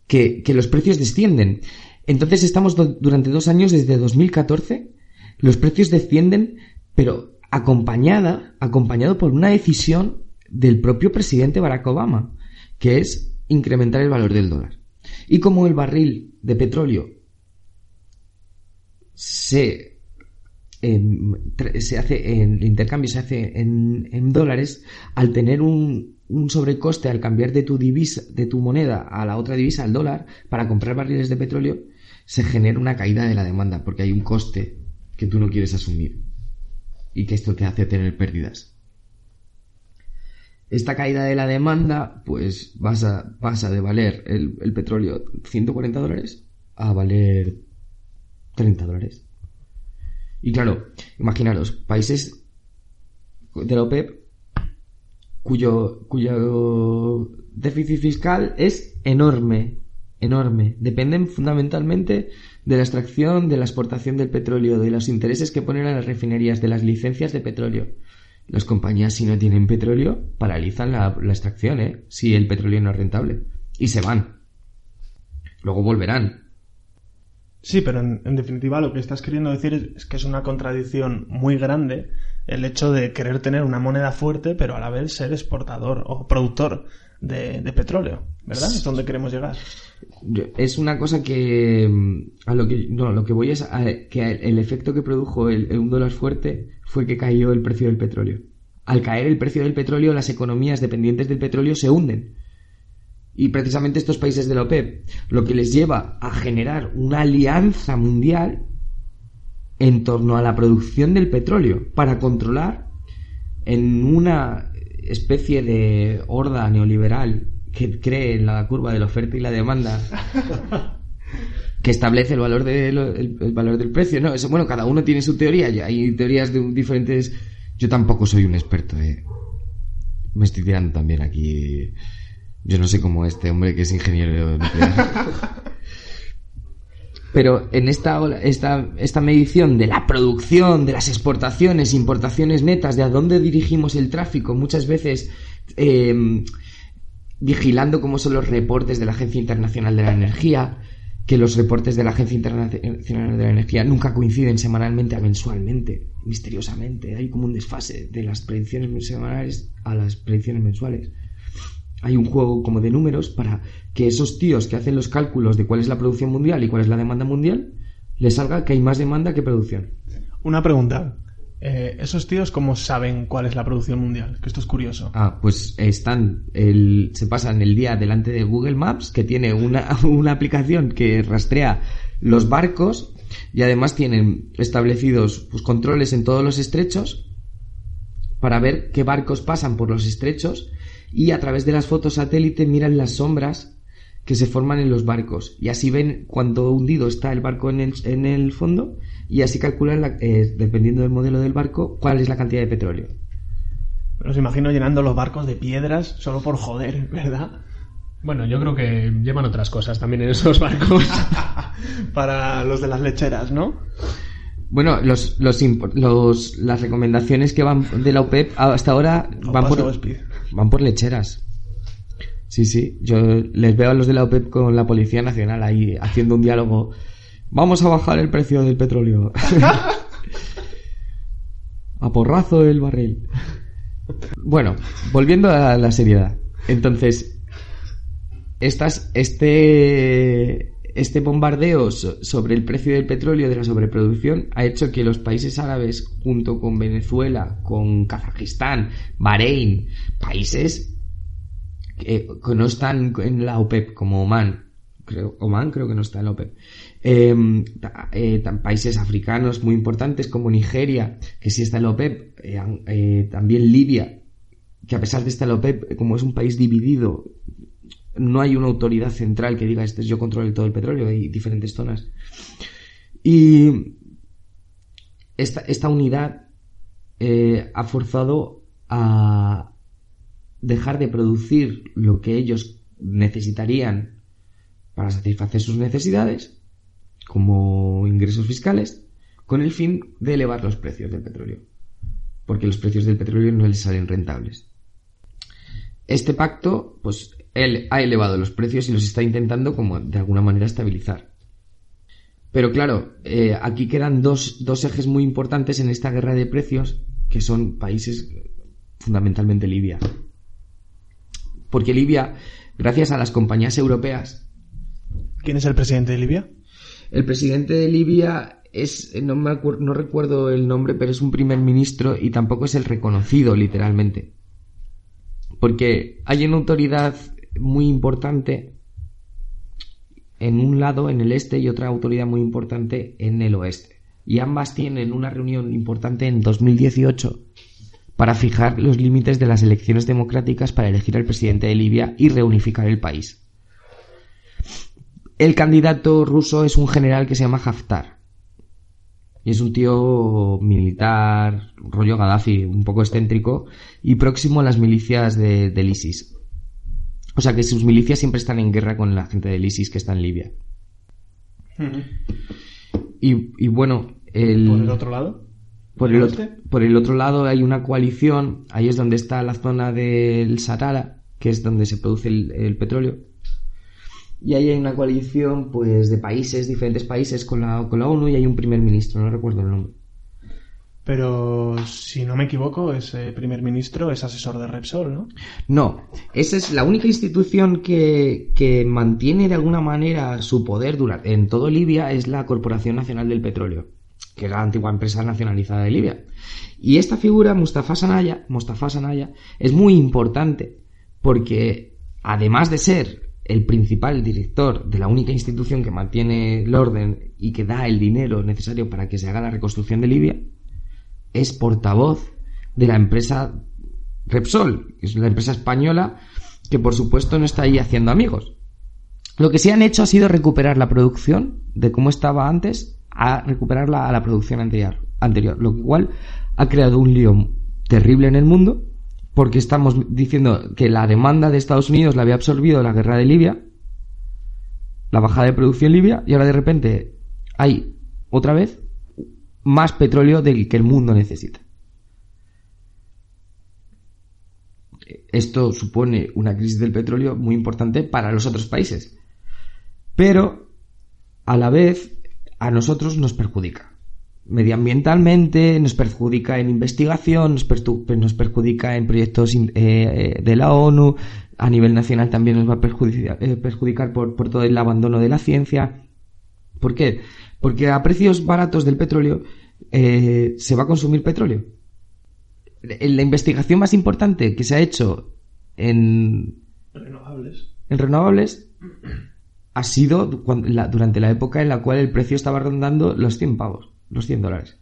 que, que los precios descienden. Entonces estamos durante dos años, desde 2014, los precios descienden pero acompañada, acompañado por una decisión del propio presidente Barack Obama, que es incrementar el valor del dólar. Y como el barril de petróleo se, em, se hace, el intercambio se hace en, dólares, al tener un, un, sobrecoste al cambiar de tu divisa, de tu moneda a la otra divisa, al dólar, para comprar barriles de petróleo, se genera una caída de la demanda, porque hay un coste que tú no quieres asumir y que esto te hace tener pérdidas. Esta caída de la demanda, pues pasa, pasa de valer el, petróleo 140 dólares a valer 30 dólares. Y claro, imaginaros, países de la OPEP cuyo, cuyo déficit fiscal es enorme, enorme. Dependen fundamentalmente de la extracción, de la exportación del petróleo, de los intereses que ponen a las refinerías, de las licencias de petróleo. Las compañías, si no tienen petróleo, paralizan la, extracción, ¿eh? Si el petróleo no es rentable. Y se van. Luego volverán. Sí, pero en, definitiva lo que estás queriendo decir es que es una contradicción muy grande el hecho de querer tener una moneda fuerte, pero a la vez ser exportador o productor de, petróleo, ¿verdad? Es donde queremos llegar. Es una cosa que a lo que no, lo que voy es a, que el efecto que produjo el, un dólar fuerte fue que cayó el precio del petróleo. Al caer el precio del petróleo, las economías dependientes del petróleo se hunden. Y precisamente estos países de la OPEP lo que les lleva a generar una alianza mundial en torno a la producción del petróleo para controlar en una especie de horda neoliberal que cree en la curva de la oferta y la demanda [laughs] que establece el valor, de el, valor del precio. No, eso, bueno, cada uno tiene su teoría. Hay teorías de diferentes. Yo tampoco soy un experto. Eh. Me estoy tirando también aquí. Yo no sé cómo este hombre que es ingeniero nuclear. [laughs] Pero en esta, esta, esta medición de la producción, de las exportaciones, importaciones netas, de a dónde dirigimos el tráfico, muchas veces em, vigilando cómo son los reportes de la Agencia Internacional de la Energía, que los reportes de la Agencia Internacional de la Energía nunca coinciden semanalmente a mensualmente, misteriosamente. Hay como un desfase de las predicciones semanales a las predicciones mensuales. Hay un juego como de números para que esos tíos que hacen los cálculos de cuál es la producción mundial y cuál es la demanda mundial, les salga que hay más demanda que producción. Una pregunta. Eh, ¿Esos tíos cómo saben cuál es la producción mundial? Que esto es curioso. Ah, pues están, el, se pasan el día delante de Google Maps, que tiene una, [laughs] una aplicación que rastrea los barcos y además tienen establecidos pues, controles en todos los estrechos para ver qué barcos pasan por los estrechos y a través de las fotos satélite miran las sombras que se forman en los barcos y así ven cuando hundido está el barco en el, en el fondo y así calculan, eh, dependiendo del modelo del barco, cuál es la cantidad de petróleo. Pero os imagino llenando los barcos de piedras solo por joder, ¿verdad? Bueno, yo creo que llevan otras cosas también en esos barcos. [laughs] Para los de las lecheras, ¿no? Bueno, los, los, los, las recomendaciones que van de la OPEP hasta ahora van por, van por lecheras. Sí, sí. Yo les veo a los de la OPEP con la Policía Nacional ahí haciendo un diálogo. Vamos a bajar el precio del petróleo. [laughs] a porrazo el barril. Bueno, volviendo a la seriedad. Entonces, estas, este, este bombardeo sobre el precio del petróleo de la sobreproducción ha hecho que los países árabes, junto con Venezuela, con Kazajistán, Bahrein, países que, no están en la OPEP, como Oman, creo, Oman creo que no está en la OPEP, em, eh, países africanos muy importantes como Nigeria, que sí está en la OPEP, eh, eh, también Libia, que a pesar de estar en la OPEP, como es un país dividido no hay una autoridad central que diga, este, yo controlo todo el petróleo, hay diferentes zonas. Y esta, esta unidad eh, ha forzado a dejar de producir lo que ellos necesitarían para satisfacer sus necesidades, como ingresos fiscales, con el fin de elevar los precios del petróleo, porque los precios del petróleo no les salen rentables. Este pacto, pues él ha elevado los precios y los está intentando como de alguna manera estabilizar. Pero claro, eh, aquí quedan dos, dos ejes muy importantes en esta guerra de precios, que son países fundamentalmente Libia. Porque Libia, gracias a las compañías europeas. ¿Quién es el presidente de Libia? El presidente de Libia es, no, me no recuerdo el nombre, pero es un primer ministro y tampoco es el reconocido literalmente. Porque hay una autoridad muy importante en un lado, en el este, y otra autoridad muy importante en el oeste. Y ambas tienen una reunión importante en 2018 para fijar los límites de las elecciones democráticas para elegir al presidente de Libia y reunificar el país. El candidato ruso es un general que se llama Haftar. Y es un tío militar, rollo Gaddafi, un poco excéntrico, y próximo a las milicias de, del ISIS. O sea que sus milicias siempre están en guerra con la gente del ISIS que está en Libia. y, bueno, el... ¿Por el otro lado? Por el, otro, por el otro lado hay una coalición, ahí es donde está la zona del Sahara, que es donde se produce el, petróleo. Y ahí hay una coalición pues de países, diferentes países con la, con la ONU y hay un primer ministro, no recuerdo el nombre. Pero si no me equivoco, ese primer ministro es asesor de Repsol, ¿no? No, esa es la única institución que, que mantiene de alguna manera su poder en todo Libia es la Corporación Nacional del Petróleo, que es la antigua empresa nacionalizada de Libia. Y esta figura, Mustafa Sanaya, Mustafa Sanaya, es muy importante porque además de ser el principal director de la única institución que mantiene el orden y que da el dinero necesario para que se haga la reconstrucción de Libia, es portavoz de la empresa Repsol, que es la empresa española que por supuesto no está ahí haciendo amigos. Lo que sí han hecho ha sido recuperar la producción de cómo estaba antes a recuperarla a la producción anterior, anterior lo cual ha creado un lío terrible en el mundo porque estamos diciendo que la demanda de Estados Unidos la había absorbido la guerra de Libia, la bajada de producción en Libia y ahora de repente hay otra vez más petróleo del que el mundo necesita. Esto supone una crisis del petróleo muy importante para los otros países. Pero, a la vez, a nosotros nos perjudica. medioambientalmente, nos perjudica en investigación, nos, perjudica en proyectos eh, eh, de la ONU, a nivel nacional también nos va a perjudicar, eh, perjudicar por, por, todo el abandono de la ciencia. ¿Por qué? Porque a precios baratos del petróleo se va a consumir petróleo. La investigación más importante que se ha hecho en renovables, en renovables ha sido durante la época en la cual el precio estaba rondando los 100 pavos los 100 dólares.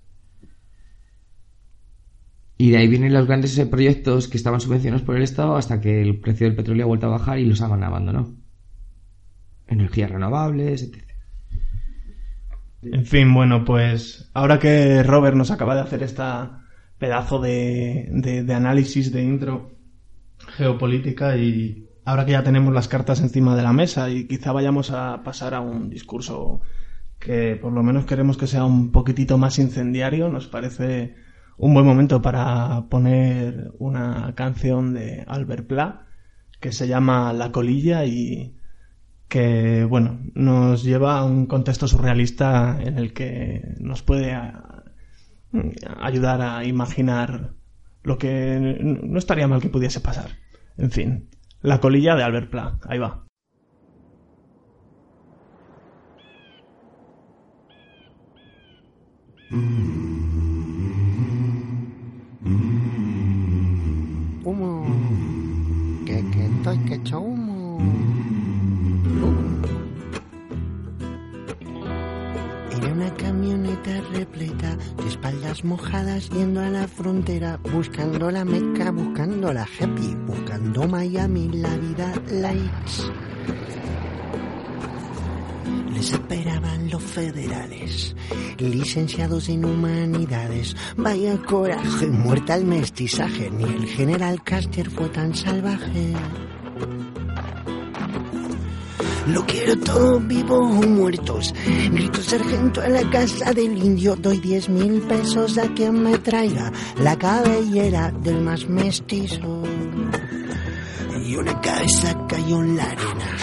Y de ahí vienen los grandes eh, proyectos que estaban subvencionados por el Estado hasta que el precio del petróleo ha vuelto a bajar y los han abandonado. Energías renovables, etc. En fin, bueno, pues ahora que Robert nos acaba de hacer esta pedazo de, de análisis de intro geopolítica y ahora que ya tenemos las cartas encima de la mesa y quizá vayamos a pasar a un discurso que por lo menos queremos que sea un poquitito más incendiario, nos parece un buen momento para poner una canción de Albert Pla que se llama La colilla y que, bueno, nos lleva a un contexto surrealista en el que nos puede ayudar a imaginar lo que no estaría mal que pudiese pasar. En fin, La colilla de Albert Pla. Ahí va. Humo. Repleta de espaldas mojadas yendo a la frontera, buscando la meca, buscando la happy, buscando Miami, la vida likes les esperaban los federales, licenciados en humanidades. Vaya coraje, muerta el mestizaje, ni el general Caster fue tan salvaje. Lo quiero todo vivo o muertos. Grito sargento a la casa del indio. Doy diez mil pesos a quien me traiga la cabellera del más mestizo. Y una cabeza cayó en la arena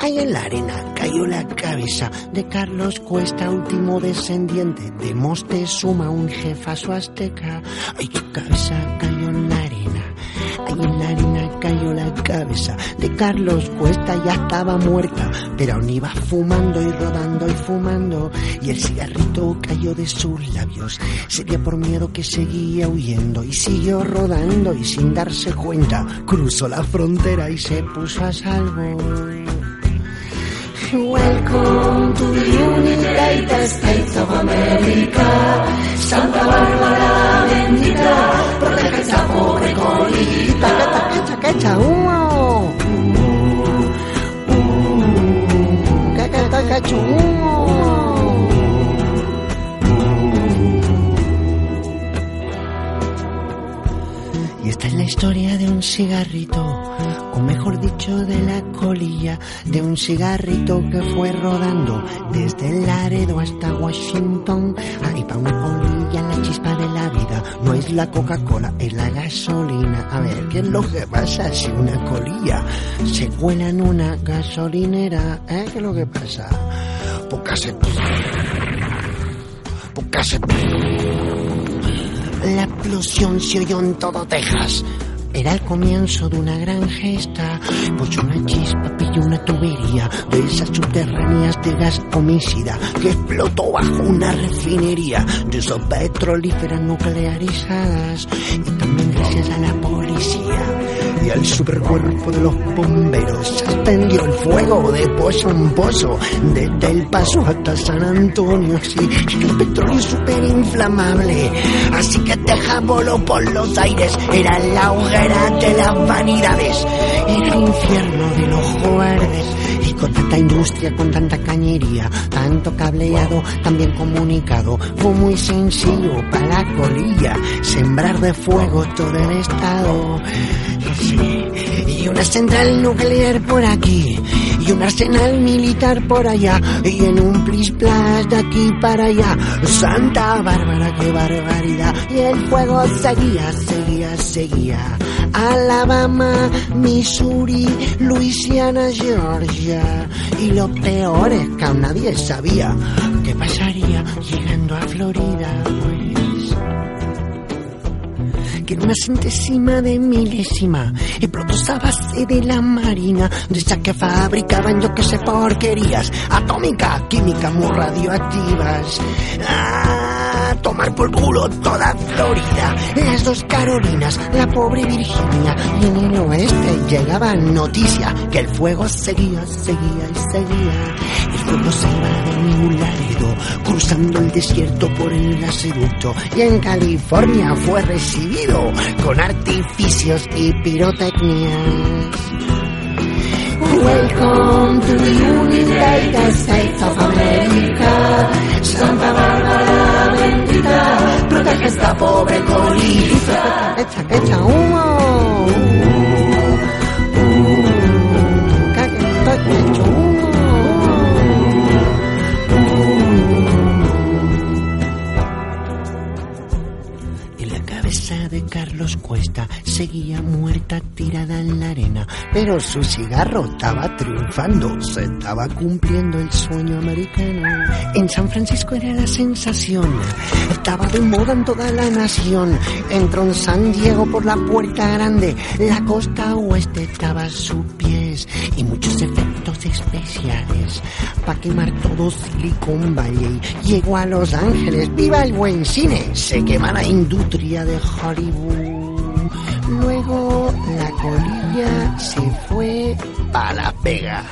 Ahí en la arena cayó la cabeza de Carlos Cuesta, último descendiente de Mostezuma, un jefazo azteca. Ay, su cabeza cayó en la arena. Arena cayó la cabeza de Carlos Cuesta, ya estaba muerta, pero aún iba fumando y rodando y fumando. Y el cigarrito cayó de sus labios. Sería por miedo que seguía huyendo y siguió rodando y sin darse cuenta cruzó la frontera y se puso a salvo. Welcome to the United States of America. Santa Bárbara echa humo. Que. Historia de un cigarrito o mejor dicho de la colilla de un cigarrito que fue rodando desde Laredo hasta Washington. Ahí para una colilla la chispa de la vida no es la Coca-Cola, es la gasolina. A ver, ¿qué es lo que pasa si una colilla se cuela en una gasolinera? ¿Eh? ¿Qué es lo que pasa? Poca se... Poca se... La explosión se oyó en todo Texas. Era el comienzo de una gran gesta, pues una chispa pilló una tubería de esas subterráneas de gas homicida que explotó bajo una refinería de esas petrolíferas nuclearizadas. Y también gracias a la policía y al supercuerpo de los bomberos. Se extendió el fuego de pozo en pozo desde el paso hasta San Antonio. Sí, el petróleo es inflamable así que deja voló por los aires. Era la hoguera de las vanidades. Era el infierno del ojo verde y con tanta industria, con tanta cañería, tanto cableado, también comunicado, fue muy sencillo para la colilla sembrar de fuego todo el estado. Y una central nuclear por aquí, y un arsenal militar por allá, y en un plis plas de aquí para allá. Santa Bárbara, qué barbaridad. Y el fuego seguía, seguía, seguía. Alabama, Missouri, Luisiana, Georgia. Y lo peor es que aún nadie sabía ¿Qué pasaría llegando a Florida? Pues que era una centésima de milésima y productos a base de la marina de esa que fabricaban yo que sé porquerías atómica, química muy radioactivas. Ah, tomar por culo toda Florida, las dos Carolinas, la pobre Virginia y en el oeste llegaba noticia que el fuego seguía, seguía y seguía. El fuego se iba de ningún Laredo, cruzando el desierto por el gasoducto y en California fue recibido con artificios y pirotecnia. Welcome to the United States colita. Echa, su cigarro estaba triunfando, se estaba cumpliendo el sueño americano. En San Francisco era la sensación, estaba de moda en toda la nación. Entró en San Diego por la puerta grande, la costa oeste estaba a sus pies y muchos efectos especiales para quemar todo Silicon Valley. Llegó a Los Ángeles, viva el buen cine, se quema la industria de Hollywood. Luego la se fue a la pega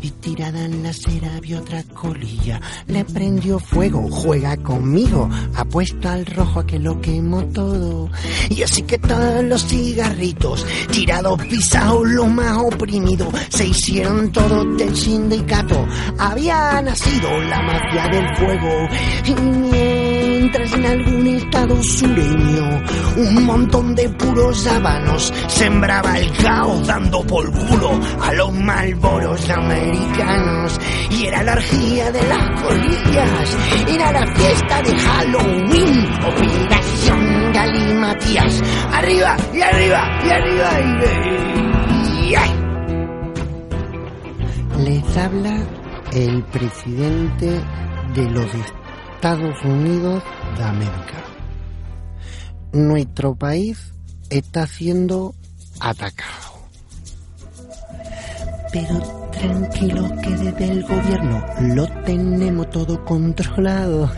y tirada en la acera vio otra colilla. Le prendió fuego, juega conmigo, apuesto al rojo a que lo quemó todo. Y así que todos los cigarritos, tirados, pisados, lo más oprimido, se hicieron todos del sindicato. Había nacido la mafia del fuego. Mientras en algún estado sureño, un montón de puros habanos sembraba el caos dando por culo a los malboros americanos. Y era la orgía de las colillas, era la fiesta de Halloween, operación Galimatías. Arriba y arriba y arriba y. Les habla el presidente de los Estados Unidos de América. Nuestro país está siendo atacado. Pero tranquilo que desde el gobierno lo tenemos todo controlado.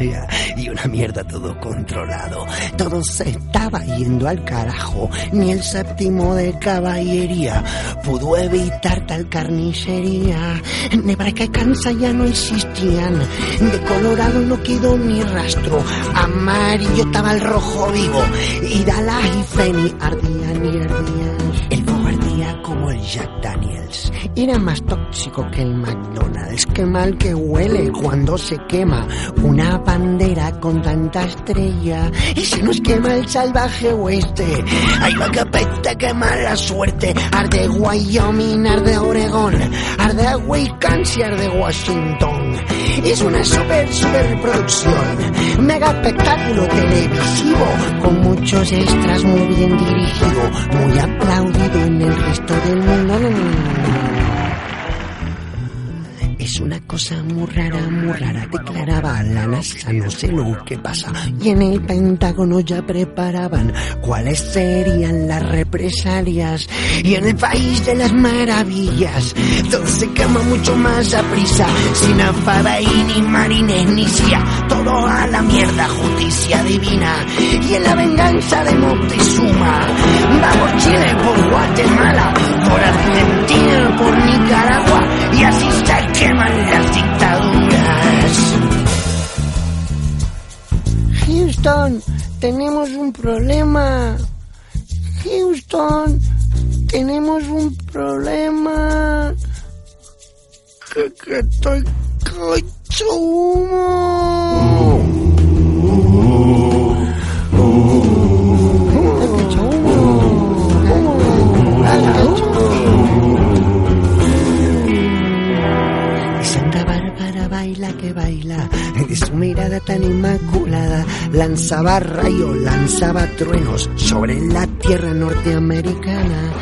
Y una mierda todo controlado. Todo se estaba yendo al carajo. Ni el séptimo de caballería pudo evitar tal carnicería. Nebraska y Kansas ya no existían. De Colorado no quedó ni rastro. Amarillo estaba el rojo vivo. Y Dallas y Feni ardían y ardían. Como el Jack Daniels. Era más tóxico que el McDonald's. Qué mal que huele cuando se quema una bandera con tanta estrella. Y se nos quema el salvaje oeste. Hay va que apesta, qué mala suerte. Arde Wyoming, arde Oregón, arde Wisconsin, arde Washington. Es una super, super producción. Mega espectáculo televisivo con muchos extras muy bien dirigido, muy aplaudido en el resto del mundo. Es una cosa muy rara, muy rara, declaraba la NASA, no sé lo que pasa. Y en el Pentágono ya preparaban cuáles serían las represalias. Y en el país de las maravillas, todo se quema mucho más a prisa. Sin y ni marines ni cia, todo a la mierda, justicia divina. Y en la venganza de Montezuma, va por Chile, por Guatemala, por Argentina, por Nicaragua, y así se queman las dictaduras. Houston, tenemos un problema. Houston, tenemos un problema. Que, que estoy humo. Cacho baila que baila, es su mirada tan inmaculada lanzaba rayos, lanzaba truenos sobre la tierra norteamericana.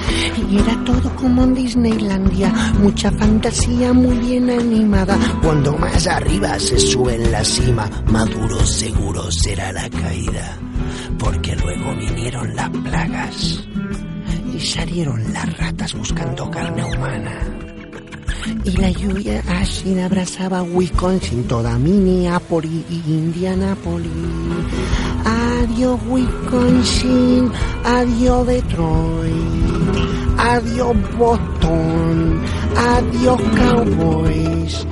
Y era todo como en Disneylandia, mucha fantasía muy bien animada. Cuando más arriba se sube en la cima, maduro seguro será la caída. Porque luego vinieron las plagas y salieron las ratas buscando carne humana y la lluvia ácida abrazaba Wisconsin, toda Minneapolis y Indianapolis. Adiós Wisconsin, adiós Detroit, adiós Boston, adiós Cowboys.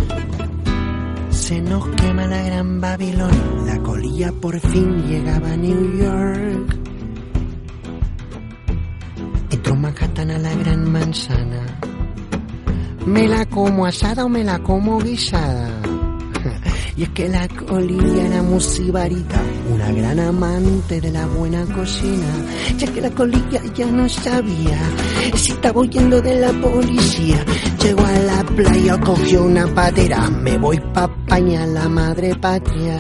Se nos quema la gran Babilón, la colilla por fin llegaba a New York. Entró Manhattan la gran manzana ¿Me la como asada o me la como guisada? [laughs] Y es que la colilla era musibarita, una gran amante de la buena cocina. Ya que la colilla ya no sabía si estaba huyendo de la policía. Llegó a la playa, cogió una patera, me voy pa' Paña, la madre patria.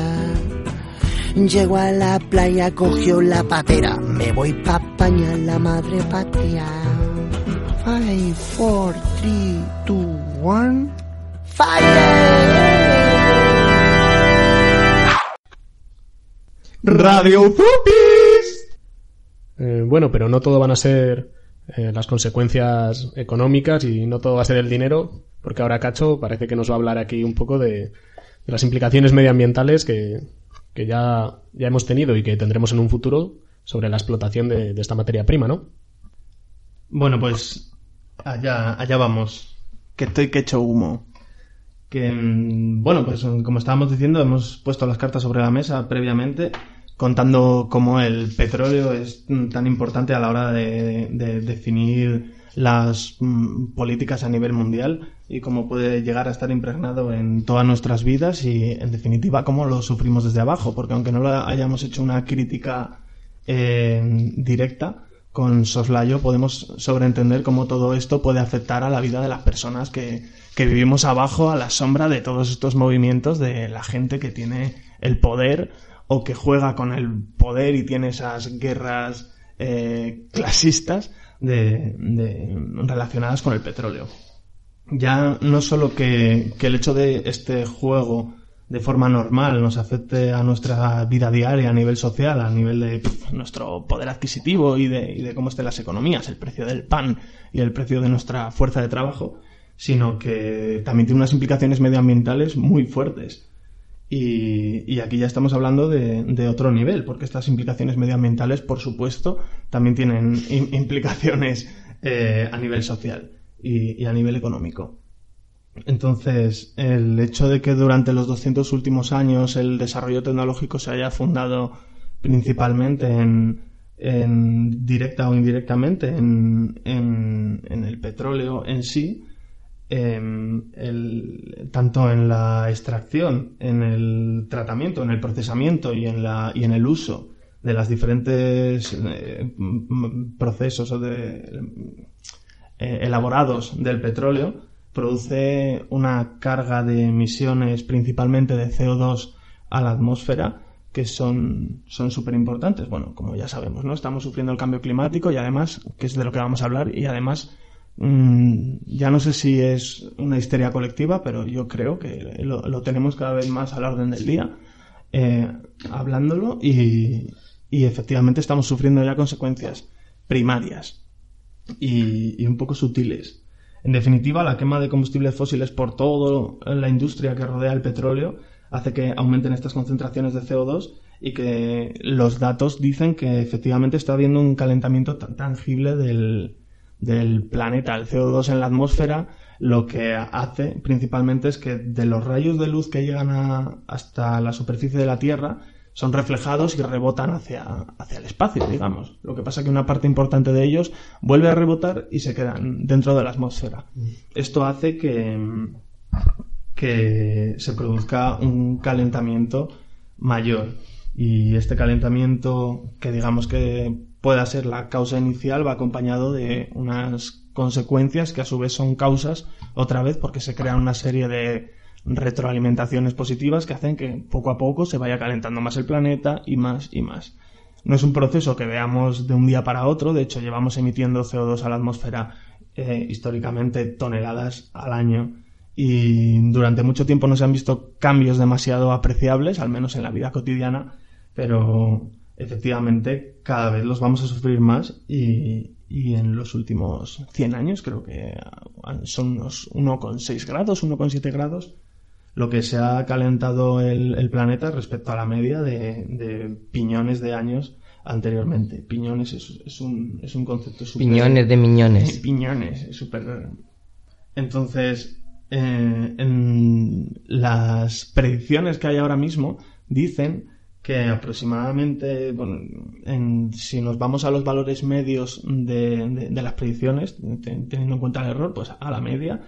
Llegó a la playa, cogió la patera, me voy pa' Paña, la madre patria. 5, 4, 3, 2, 1, ¡Fire! Radio Fupis. Eh, bueno, pero no todo van a ser eh, las consecuencias económicas y no todo va a ser el dinero, porque ahora Cacho parece que nos va a hablar aquí un poco de, las implicaciones medioambientales que, ya, ya hemos tenido y que tendremos en un futuro sobre la explotación de, de esta materia prima, ¿no? Bueno, pues Allá, allá vamos. Que estoy que hecho humo. Que, mm, bueno, pues como estábamos diciendo, hemos puesto las cartas sobre la mesa previamente, contando cómo el petróleo es mm, tan importante a la hora de, definir las mm, políticas a nivel mundial y cómo puede llegar a estar impregnado en todas nuestras vidas y, en definitiva, cómo lo sufrimos desde abajo, porque aunque no lo hayamos hecho una crítica eh, directa, con soslayo podemos sobreentender cómo todo esto puede afectar a la vida de las personas que, vivimos abajo a la sombra de todos estos movimientos de la gente que tiene el poder o que juega con el poder y tiene esas guerras eh, clasistas de, relacionadas con el petróleo. Ya no solo que, que el hecho de este juego de forma normal nos afecte a nuestra vida diaria a nivel social, a nivel de nuestro poder adquisitivo y de, cómo estén las economías, el precio del pan y el precio de nuestra fuerza de trabajo, sino que también tiene unas implicaciones medioambientales muy fuertes. Y, aquí ya estamos hablando de, otro nivel, porque estas implicaciones medioambientales, por supuesto, también tienen implicaciones eh, a nivel social y a nivel económico. Entonces, el hecho de que durante los 200 últimos años el desarrollo tecnológico se haya fundado principalmente en, directa o indirectamente en, el petróleo en sí, em, tanto en la extracción, en el tratamiento, en el procesamiento y en, la, y en el uso de los diferentes eh, procesos de, eh, elaborados del petróleo, produce una carga de emisiones principalmente de CO2 a la atmósfera que son son súper importantes. Bueno, como ya sabemos, ¿no? Estamos sufriendo el cambio climático y además, que es de lo que vamos a hablar, y además mm, ya no sé si es una histeria colectiva, pero yo creo que lo, tenemos cada vez más al orden del día, eh, hablándolo y, y, efectivamente estamos sufriendo ya consecuencias primarias y, y un poco sutiles en definitiva, la quema de combustibles fósiles por toda la industria que rodea el petróleo hace que aumenten estas concentraciones de CO2 y que los datos dicen que efectivamente está habiendo un calentamiento tangible del, del planeta. El CO2 en la atmósfera lo que hace principalmente es que de los rayos de luz que llegan hasta la superficie de la Tierra, son reflejados y rebotan hacia, hacia el espacio, digamos. Lo que pasa es que una parte importante de ellos vuelve a rebotar y se quedan dentro de la atmósfera. Esto hace que, que se produzca un calentamiento mayor. Y este calentamiento, que digamos que pueda ser la causa inicial, va acompañado de unas consecuencias que a su vez son causas, otra vez, porque se crean una serie de retroalimentaciones positivas que hacen que poco a poco se vaya calentando más el planeta y más y más. No es un proceso que veamos de un día para otro, de hecho llevamos emitiendo CO2 a la atmósfera eh, históricamente toneladas al año y durante mucho tiempo no se han visto cambios demasiado apreciables, al menos en la vida cotidiana, pero efectivamente cada vez los vamos a sufrir más y, en los últimos 100 años creo que son unos 1,6 grados, 1,7 grados lo que se ha calentado el, planeta respecto a la media de, piñones de años anteriormente. Piñones es, un, es un concepto súper... Piñones de miñones. Piñones, es súper... Entonces, eh, en las predicciones que hay ahora mismo dicen que aproximadamente, bueno, si nos vamos a los valores medios de, de las predicciones, teniendo en cuenta el error, pues a la media,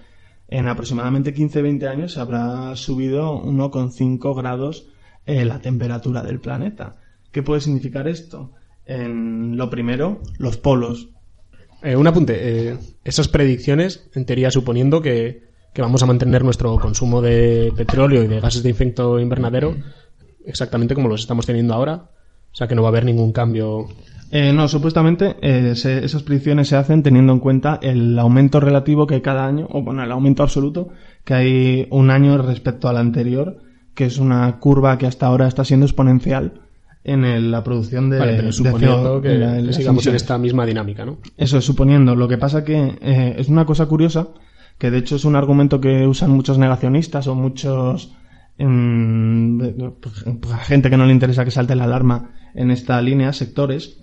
en aproximadamente 15-20 años se habrá subido 1,5 grados eh, la temperatura del planeta. ¿Qué puede significar esto? En lo primero, los polos. Eh, un apunte. Eh, esas predicciones, en teoría, suponiendo que, que, vamos a mantener nuestro consumo de petróleo y de gases de efecto invernadero exactamente como los estamos teniendo ahora. O sea que no va a haber ningún cambio eh, no, supuestamente eh, esas predicciones se hacen teniendo en cuenta el aumento relativo que hay cada año, o bueno, el aumento absoluto que hay un año respecto al anterior, que es una curva que hasta ahora está siendo exponencial en la producción de, vale, pero suponiendo que sigamos en esta misma dinámica, ¿no? Eso es suponiendo. Lo que pasa que eh, es una cosa curiosa, que de hecho es un argumento que usan muchos negacionistas o muchos mm, pues, gente que no le interesa que salte la alarma en esta línea, sectores,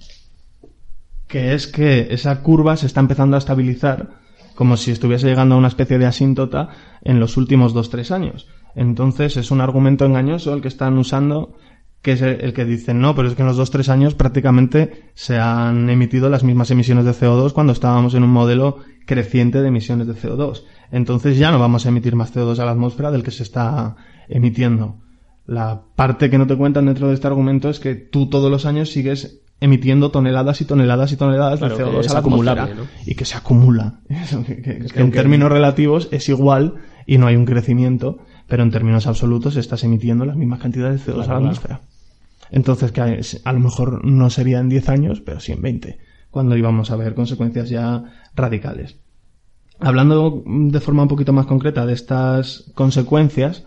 que es que esa curva se está empezando a estabilizar como si estuviese llegando a una especie de asíntota en los últimos dos tres años. Entonces es un argumento engañoso el que están usando, que es el que dicen no, pero es que en los dos tres años prácticamente se han emitido las mismas emisiones de CO2 cuando estábamos en un modelo creciente de emisiones de CO2. Entonces ya no vamos a emitir más CO2 a la atmósfera del que se está emitiendo. La parte que no te cuentan dentro de este argumento es que tú todos los años sigues emitiendo toneladas y toneladas y toneladas de CO2 a la y que se acumula. [laughs] que, en términos relativos es igual y no hay un crecimiento, pero en términos absolutos estás emitiendo las mismas cantidades de CO2 a la atmósfera. Entonces, que a lo mejor no sería en 10 años, pero sí en 20, cuando íbamos a ver consecuencias ya radicales. Hablando de forma un poquito más concreta de estas consecuencias,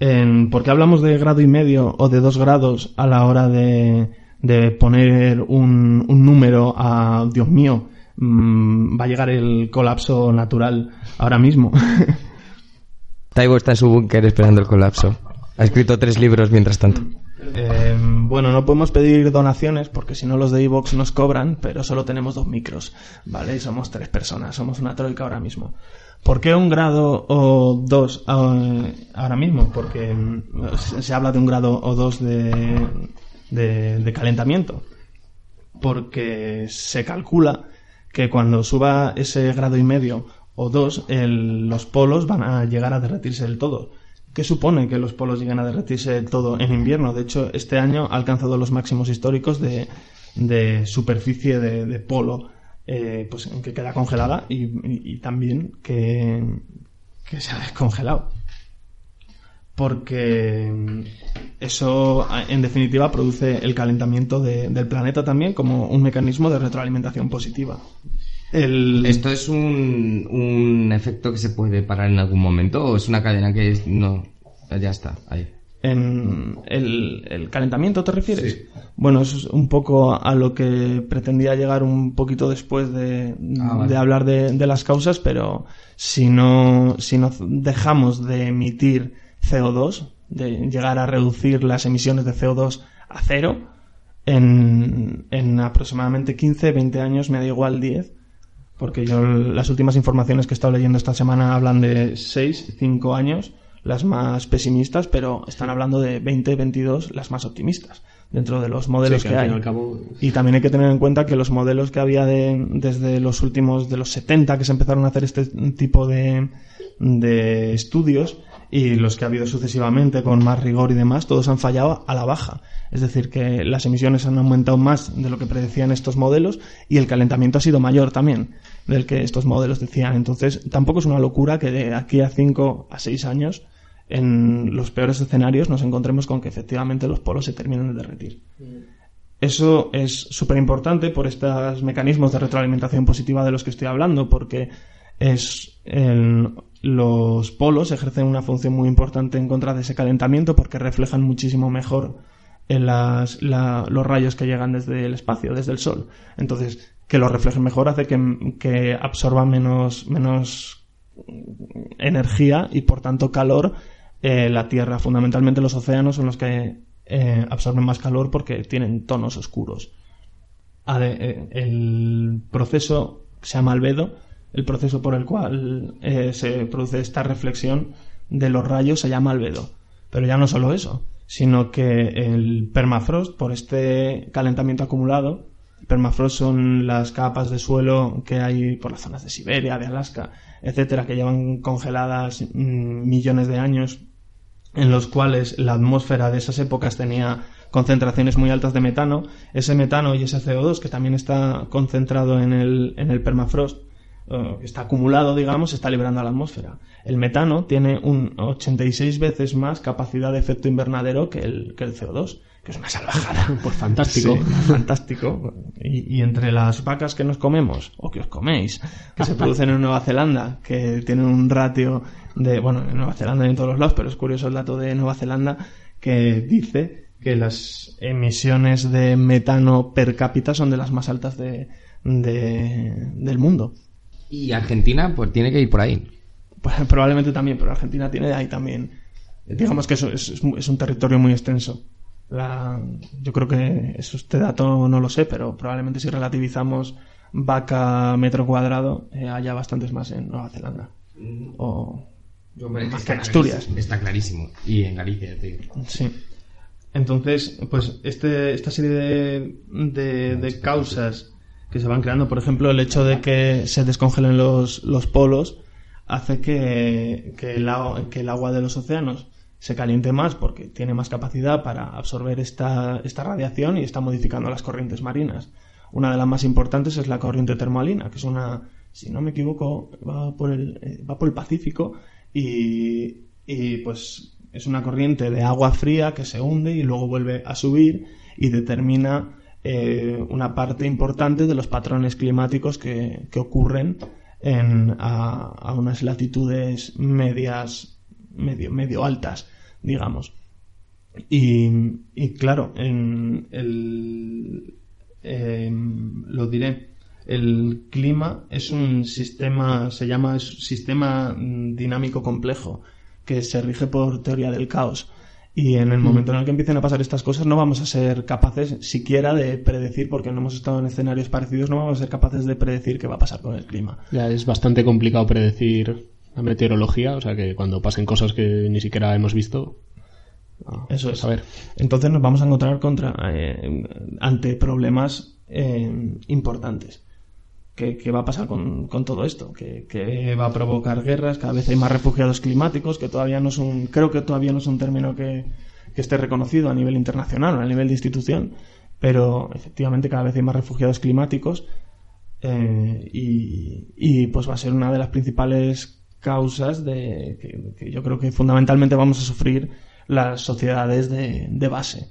en, ¿por qué hablamos de grado y medio o de dos grados a la hora de, de poner un, un número a, Dios mío, mm, va a llegar el colapso natural ahora mismo. [laughs] Taibo está en su búnker esperando el colapso. Ha escrito tres libros mientras tanto. Eh, bueno, no podemos pedir donaciones porque si no los de Evox nos cobran, pero solo tenemos dos micros, ¿vale? Y somos tres personas, somos una troika ahora mismo. ¿Por qué un grado o dos eh, ahora mismo? Porque mm, se habla de un grado o dos de, de, calentamiento. Porque se calcula que cuando suba ese grado y medio o dos, los polos van a llegar a derretirse del todo. ¿Qué supone que los polos lleguen a derretirse del todo en invierno? De hecho, este año ha alcanzado los máximos históricos de, de superficie de, polo, eh, pues que queda congelada y, también que, que se ha descongelado porque mm, eso en definitiva produce el calentamiento del planeta también como un mecanismo de retroalimentación positiva. ¿Esto es un, efecto que se puede parar en algún momento o es una cadena que no ya está ahí? ¿En el, calentamiento te refieres? Bueno, eso es un poco a lo que pretendía llegar un poquito después de, ah, hablar de, de, las causas, pero si no, si no dejamos de emitir CO2, de llegar a reducir las emisiones de CO2 a cero en, en aproximadamente 15, 20 años, me da igual 10, porque yo las últimas informaciones que he estado leyendo esta semana hablan de 6, 5 años, las más pesimistas, pero están hablando de 20, 22, las más optimistas dentro de los modelos que, hay. Y también hay que tener en cuenta que los modelos que había de, desde los últimos, de los 70 que se empezaron a hacer este tipo de, de estudios, y los que ha habido sucesivamente con más rigor y demás, todos han fallado a la baja. Es decir, que las emisiones han aumentado más de lo que predecían estos modelos y el calentamiento ha sido mayor también del que estos modelos decían. Entonces, tampoco es una locura que de aquí a 5 a 6 años en los peores escenarios nos encontremos con que efectivamente los polos se terminan de derretir. Eso es súper importante por estos mecanismos de retroalimentación positiva de los que estoy hablando, porque es los polos ejercen una función muy importante en contra de ese calentamiento porque reflejan muchísimo mejor las, los rayos que llegan desde el espacio, desde el Sol. Entonces, que lo reflejen mejor hace que, absorba menos, energía y por tanto calor eh, la Tierra. Fundamentalmente los océanos son los que eh, absorben más calor porque tienen tonos oscuros. Eh, el proceso se llama albedo, el proceso por el cual se produce esta reflexión de los rayos se llama albedo. Pero ya no solo eso, sino que el permafrost, por este calentamiento acumulado, el permafrost son las capas de suelo que hay por las zonas de Siberia, de Alaska, etcétera, que llevan congeladas mm, millones de años en los cuales la atmósfera de esas épocas tenía concentraciones muy altas de metano, ese metano y ese CO2 que también está concentrado en el, en el permafrost, eh, está acumulado, digamos, se está liberando a la atmósfera. El metano tiene un 86 veces más capacidad de efecto invernadero que el, que el CO2, que es una salvajada. [laughs] Pues fantástico. fantástico. Y, y, entre las vacas que nos comemos, o que os coméis, que se producen en Nueva Zelanda, que tienen un ratio de, bueno, en Nueva Zelanda y en todos los lados, pero es curioso el dato de Nueva Zelanda que dice que las emisiones de metano per cápita son de las más altas de, del mundo. Y Argentina, pues tiene que ir por ahí. Pues, probablemente también, pero Argentina tiene ahí también. Digamos que eso es, es un territorio muy extenso. La, yo creo que eso, este dato no lo sé, pero probablemente si relativizamos vaca metro cuadrado, eh, haya bastantes más en Nueva Zelanda. Mm. O más que en Asturias. Está clarísimo. Y en Galicia, Sí. Entonces, pues este, esta serie de, de, causas que se van creando, por ejemplo, el hecho de que se descongelen los, los polos hace que, que, el, el agua de los océanos se caliente más porque tiene más capacidad para absorber esta, esta radiación y está modificando las corrientes marinas. Una de las más importantes es la corriente termalina, que es una, si no me equivoco, va por el, eh, va por el Pacífico y, pues es una corriente de agua fría que se hunde y luego vuelve a subir y determina eh, una parte importante de los patrones climáticos que, ocurren en, a, unas latitudes medias, medio, medio altas, digamos. Y, claro, en el, em, lo diré, el clima es un sistema, se llama sistema dinámico complejo, que se rige por teoría del caos. Y en el momento en el que empiecen a pasar estas cosas no vamos a ser capaces siquiera de predecir, porque no hemos estado en escenarios parecidos, no vamos a ser capaces de predecir qué va a pasar con el clima. Ya es bastante complicado predecir la meteorología, o sea que cuando pasen cosas que ni siquiera hemos visto, eso es. A ver. Entonces nos vamos a encontrar contra, eh, ante problemas eh, importantes. ¿Qué, va a pasar con, todo esto? ¿Qué, va a provocar guerras? Cada vez hay más refugiados climáticos, que todavía no es un, creo que todavía no es un término que, esté reconocido a nivel internacional o a nivel de institución, pero efectivamente cada vez hay más refugiados climáticos eh, y, pues va a ser una de las principales causas de que, yo creo que fundamentalmente vamos a sufrir las sociedades de, base.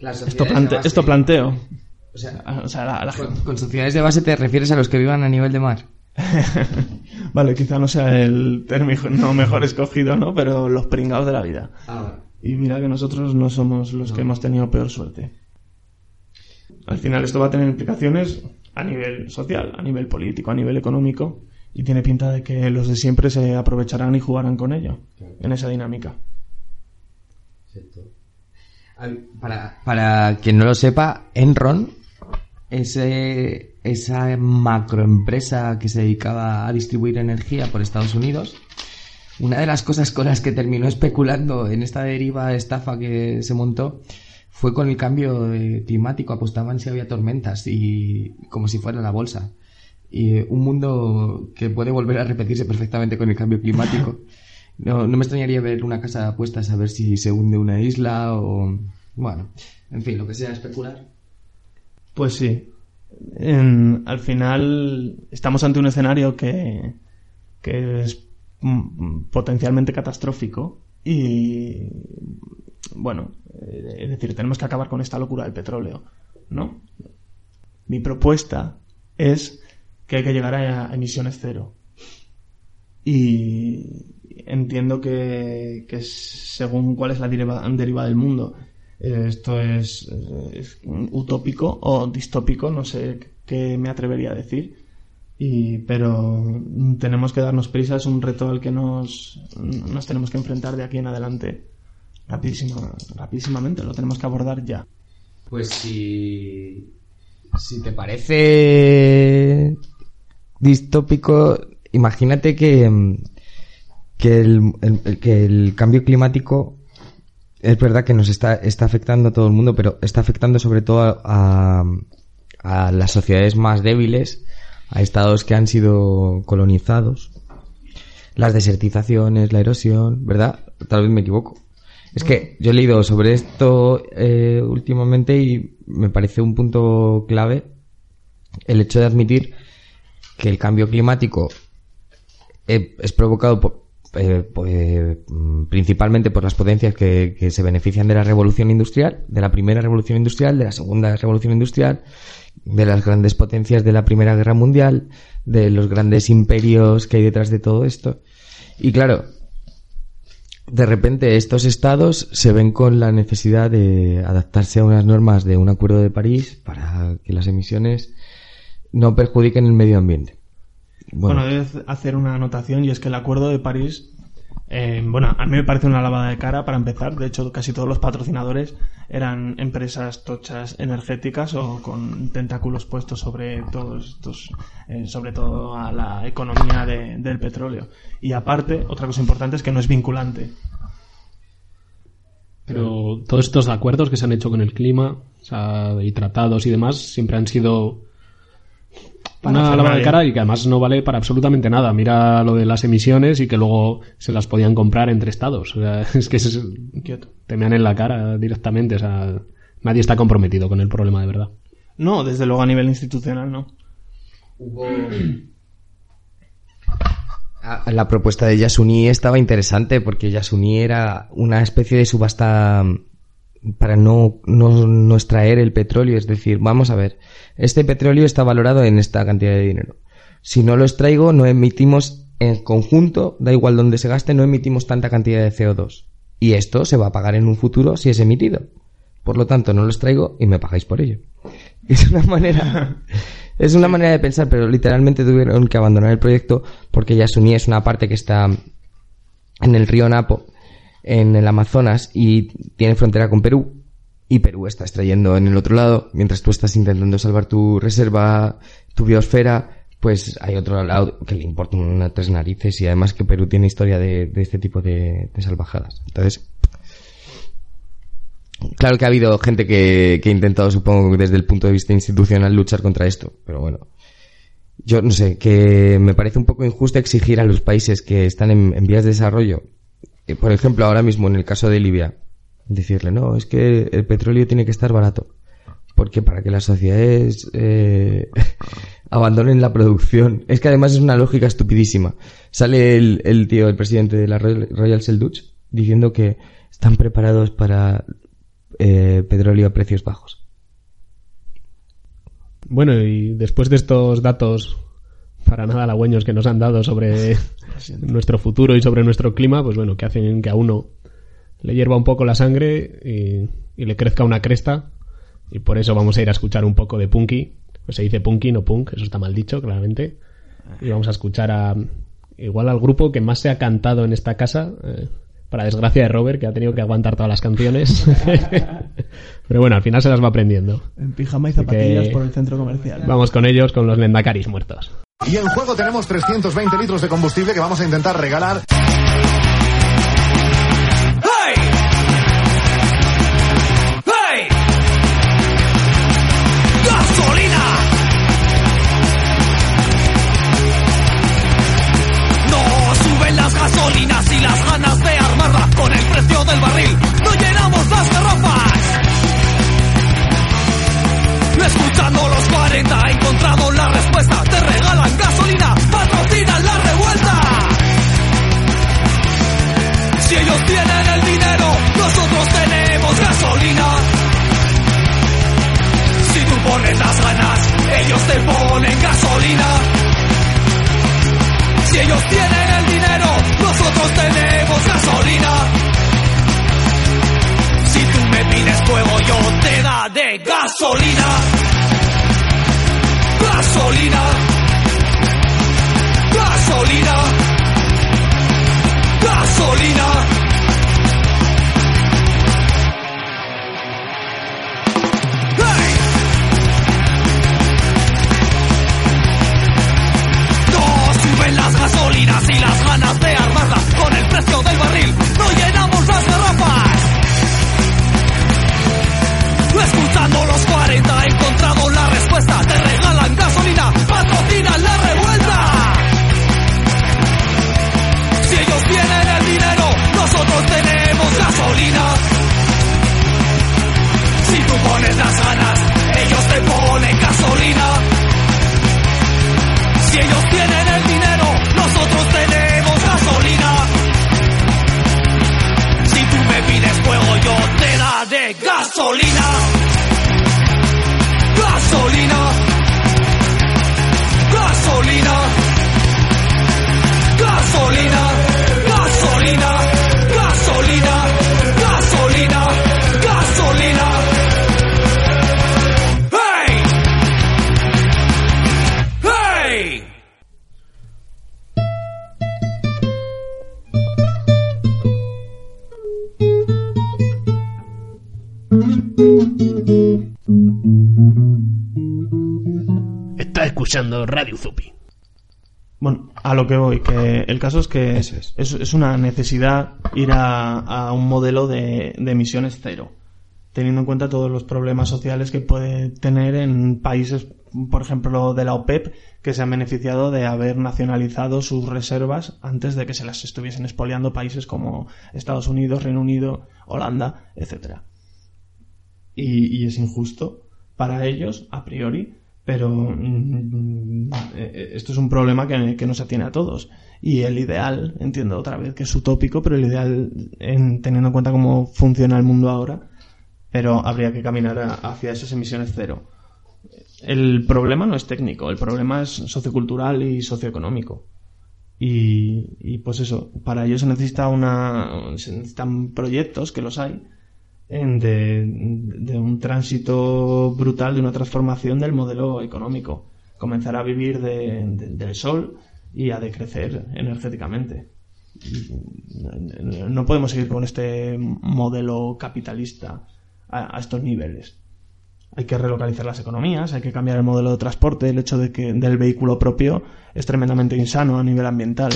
esto, esto planteo. O sea, ah, con, sociedades de base te refieres a los que vivan a nivel de mar. [laughs] vale, quizá no sea el término mejor escogido, ¿no? Pero los pringados de la vida. Ah, y mira que nosotros no somos los que hemos tenido peor suerte. Al final esto va a tener implicaciones a nivel social, a nivel político, a nivel económico, y tiene pinta de que los de siempre se aprovecharán y jugarán con ello, en esa dinámica. Para, para quien no lo sepa, Enron ese, esa macroempresa que se dedicaba a distribuir energía por Estados Unidos, una de las cosas con las que terminó especulando en esta deriva estafa que se montó fue con el cambio climático. Apostaban si había tormentas y como si fuera la bolsa. Y un mundo que puede volver a repetirse perfectamente con el cambio climático. [laughs] No, no me extrañaría ver una casa puesta a saber si se hunde una isla o... Bueno, en fin, lo que sea especular. Pues sí. al final estamos ante un escenario que, que es mm, potencialmente catastrófico y bueno, eh, es decir, tenemos que acabar con esta locura del petróleo, ¿no? Mi propuesta es que hay que llegar a emisiones cero. Y entiendo que, según cuál es la deriva, del mundo, esto es, utópico o distópico, no sé qué me atrevería a decir. Y, pero tenemos que darnos prisa, es un reto al que nos, nos tenemos que enfrentar de aquí en adelante rapidísimamente, lo tenemos que abordar ya. Pues si, si te parece distópico, imagínate que, que, el, que el cambio climático es verdad que nos está, está afectando a todo el mundo, pero está afectando sobre todo a, a las sociedades más débiles, a estados que han sido colonizados, las desertizaciones, la erosión, ¿verdad? Tal vez me equivoco. Es que yo he leído sobre esto eh, últimamente y me parece un punto clave el hecho de admitir que el cambio climático eh, es provocado por, eh, pues, mm, principalmente por las potencias que, que, se benefician de la revolución industrial, de la primera revolución industrial, de la segunda revolución industrial, de las grandes potencias de la primera guerra mundial, de los grandes imperios que hay detrás de todo esto. Y claro, de repente estos estados se ven con la necesidad de adaptarse a unas normas de un acuerdo de París para que las emisiones no perjudiquen el medio ambiente. Bueno, bueno hacer una anotación y es que el acuerdo de París eh, bueno, a mí me parece una lavada de cara para empezar. De hecho, casi todos los patrocinadores eran empresas tochas energéticas o con tentáculos puestos sobre todos estos, eh, sobre todo a la economía del petróleo. Y aparte, otra cosa importante es que no es vinculante. Pero todos estos acuerdos que se han hecho con el clima y tratados y demás siempre han sido una lavada de cara y que además no vale para absolutamente nada. Mira lo de las emisiones y que luego se las podían comprar entre estados. [laughs] es que es, te mean en la cara directamente. O sea, nadie está comprometido con el problema de verdad. No, desde luego a nivel institucional no. Hubo... Ah, la propuesta de Yasuni estaba interesante porque Yasuni era una especie de subasta para no, no, no, extraer el petróleo. Es decir, vamos a ver, este petróleo está valorado en esta cantidad de dinero. Si no lo extraigo, no emitimos en conjunto, da igual donde se gaste, no emitimos tanta cantidad de CO2. Y esto se va a pagar en un futuro si es emitido. Por lo tanto, no lo extraigo y me pagáis por ello. [laughs] Es una manera, [laughs] es una manera de pensar, pero literalmente tuvieron que abandonar el proyecto porque Yasuni es una parte que está en el río Napo en el Amazonas y tiene frontera con Perú y Perú está extrayendo en el otro lado, mientras tú estás intentando salvar tu reserva, tu biosfera, pues hay otro lado que le importa unas tres narices y además que Perú tiene historia de, este tipo de, salvajadas. Entonces, claro que ha habido gente que, que ha intentado, supongo, desde el punto de vista institucional luchar contra esto, pero bueno. Yo no sé, que me parece un poco injusto exigir a los países que están en vías de desarrollo por ejemplo, ahora mismo en el caso de Libia, decirle, no, es que el petróleo tiene que estar barato. Porque para que las sociedades eh, [laughs] abandonen la producción. Es que además es una lógica estupidísima. Sale el, tío, el presidente de la Royal Selduch, diciendo que están preparados para eh, petróleo a precios bajos. Bueno, y después de estos datos para nada halagüeños que nos han dado sobre nuestro futuro y sobre nuestro clima, pues bueno, que hacen que a uno le hierva un poco la sangre y, le crezca una cresta. Y por eso vamos a ir a escuchar un poco de Punky. Pues se dice Punky, no Punk, eso está mal dicho, claramente. Y vamos a escuchar a igual al grupo que más se ha cantado en esta casa. Eh, para desgracia de Robert, que ha tenido que aguantar todas las canciones. [laughs] Pero bueno, al final se las va aprendiendo. En pijama y zapatillas por el centro comercial. Vamos con ellos, con los Lendakaris muertos. Y en juego tenemos 320 litros de combustible que vamos a intentar regalar. ponen gasolina. Si ellos tienen el dinero, nosotros tenemos gasolina. Si tú me pides fuego, yo te daré gasolina. Gasolina. Te regalan gasolina, patrocinan la revuelta. Si ellos tienen el dinero, nosotros tenemos gasolina. Si tú pones las ganas, ellos te ponen gasolina. Si ellos tienen el dinero, nosotros tenemos gasolina. Si tú me pides fuego, yo te daré. Gasolina. Escuchando Radio Zupi. Bueno, a lo que voy, que el caso es que Eso es. es una necesidad ir a, a un modelo de, de emisiones cero, teniendo en cuenta todos los problemas sociales que puede tener en países, por ejemplo, de la OPEP, que se han beneficiado de haber nacionalizado sus reservas antes de que se las estuviesen expoliando países como Estados Unidos, Reino Unido, Holanda, etcétera. Y, y es injusto para ellos, a priori, pero mm, eh, esto es un problema que, que nos atiene a todos. Y el ideal, entiendo otra vez que es utópico, pero el ideal, en, teniendo en cuenta cómo funciona el mundo ahora, pero habría que caminar a- hacia esas emisiones cero. El problema no es técnico, el problema es sociocultural y socioeconómico. Y, y pues eso, para ello se necesita una, se necesitan proyectos, que los hay, de, de un tránsito brutal, de una transformación del modelo económico. Comenzar a vivir de- de- del sol y a decrecer energéticamente. No podemos seguir con este modelo capitalista a, estos niveles. Hay que relocalizar las economías, hay que cambiar el modelo de transporte, el hecho de que del vehículo propio es tremendamente insano a nivel ambiental.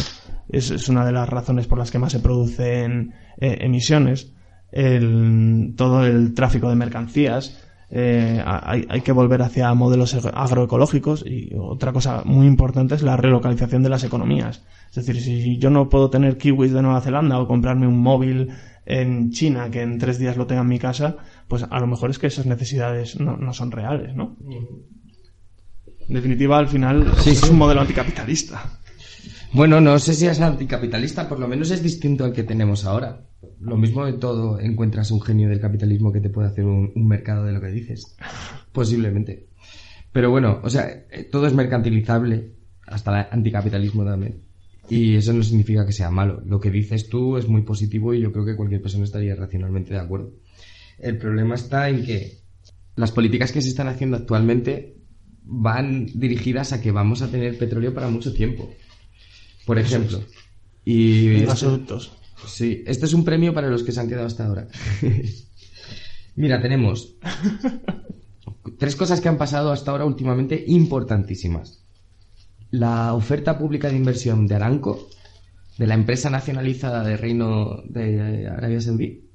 Es, es una de las razones por las que más se producen eh, emisiones. El- todo el tráfico de mercancías. eh, hay, hay que volver hacia modelos ag- agroecológicos y otra cosa muy importante es la relocalización de las economías. Es decir, si yo no puedo tener kiwis de Nueva Zelanda o comprarme un móvil en China que en tres días lo tenga en mi casa, pues a lo mejor es que esas necesidades no, no son reales, ¿no? En definitiva, al final es un modelo anticapitalista. Bueno, no sé si es anticapitalista, por lo menos es distinto al que tenemos ahora. Lo mismo de todo, encuentras un genio del capitalismo que te puede hacer un, un mercado de lo que dices. Posiblemente. Pero bueno, o sea, eh, todo es mercantilizable, hasta el anticapitalismo también. Y eso no significa que sea malo. Lo que dices tú es muy positivo y yo creo que cualquier persona estaría racionalmente de acuerdo. El problema está en que las políticas que se están haciendo actualmente van dirigidas a que vamos a tener petróleo para mucho tiempo. Por ejemplo. Y gasoductos. Sí, este es un premio para los que se han quedado hasta ahora. [laughs] Mira, tenemos tres cosas que han pasado hasta ahora últimamente importantísimas. La oferta pública de inversión de Aramco, de la empresa nacionalizada del Reino de Arabia Saudí,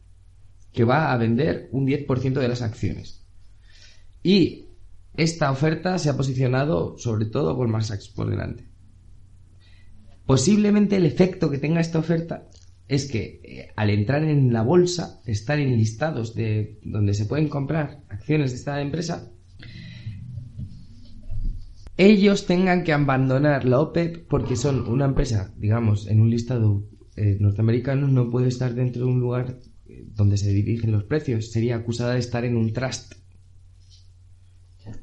que va a vender un 10% de las acciones. Y esta oferta se ha posicionado sobre todo Goldman Sachs por delante. Posiblemente el efecto que tenga esta oferta es que eh, al entrar en la bolsa, estar en listados de donde se pueden comprar acciones de esta empresa, ellos tengan que abandonar la OPEP porque son una empresa, digamos, en un listado eh, norteamericano, no puede estar dentro de un lugar eh, donde se dirigen los precios. Sería acusada de estar en un trust.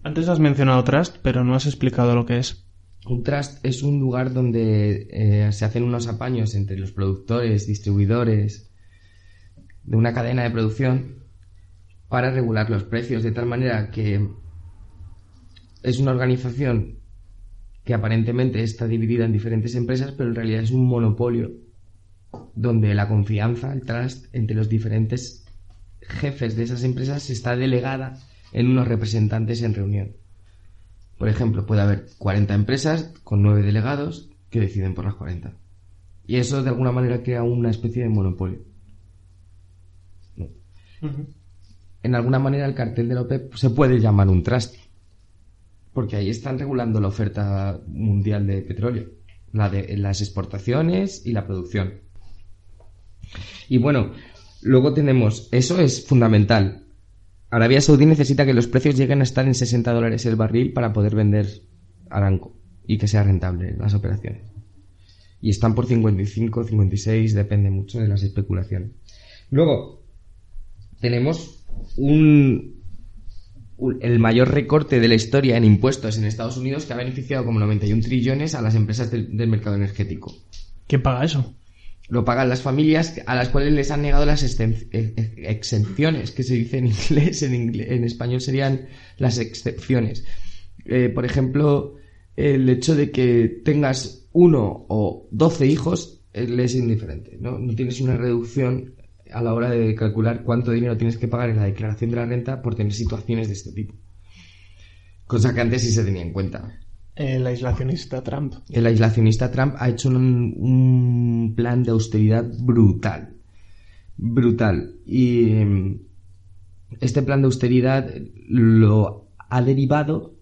Antes has mencionado Trust, pero no has explicado lo que es. Un trust es un lugar donde eh, se hacen unos apaños entre los productores, distribuidores de una cadena de producción para regular los precios de tal manera que es una organización que aparentemente está dividida en diferentes empresas, pero en realidad es un monopolio donde la confianza, el trust entre los diferentes jefes de esas empresas está delegada en unos representantes en reunión. Por ejemplo, puede haber 40 empresas con 9 delegados que deciden por las 40. Y eso de alguna manera crea una especie de monopolio. En alguna manera el cartel de la OPEP se puede llamar un trust. Porque ahí están regulando la oferta mundial de petróleo. La de las exportaciones y la producción. Y bueno, luego tenemos, eso es fundamental. Arabia Saudí necesita que los precios lleguen a estar en 60 dólares el barril para poder vender Aranco y que sea rentable las operaciones. Y están por 55, 56, depende mucho de las especulaciones. Luego, tenemos un, el mayor recorte de la historia en impuestos en Estados Unidos que ha beneficiado como 91 trillones a las empresas del mercado energético. ¿Quién paga eso? Lo pagan las familias a las cuales les han negado las exenciones, que se dice en inglés, en, español serían las excepciones. Eh, por ejemplo, el hecho de que tengas uno o doce hijos eh, es indiferente, ¿no? No tienes una reducción a la hora de calcular cuánto dinero tienes que pagar en la declaración de la renta por tener situaciones de este tipo. Cosa que antes sí se tenía en cuenta. El aislacionista Trump. El aislacionista Trump ha hecho un, plan de austeridad brutal. Brutal. Y em, este plan de austeridad lo ha derivado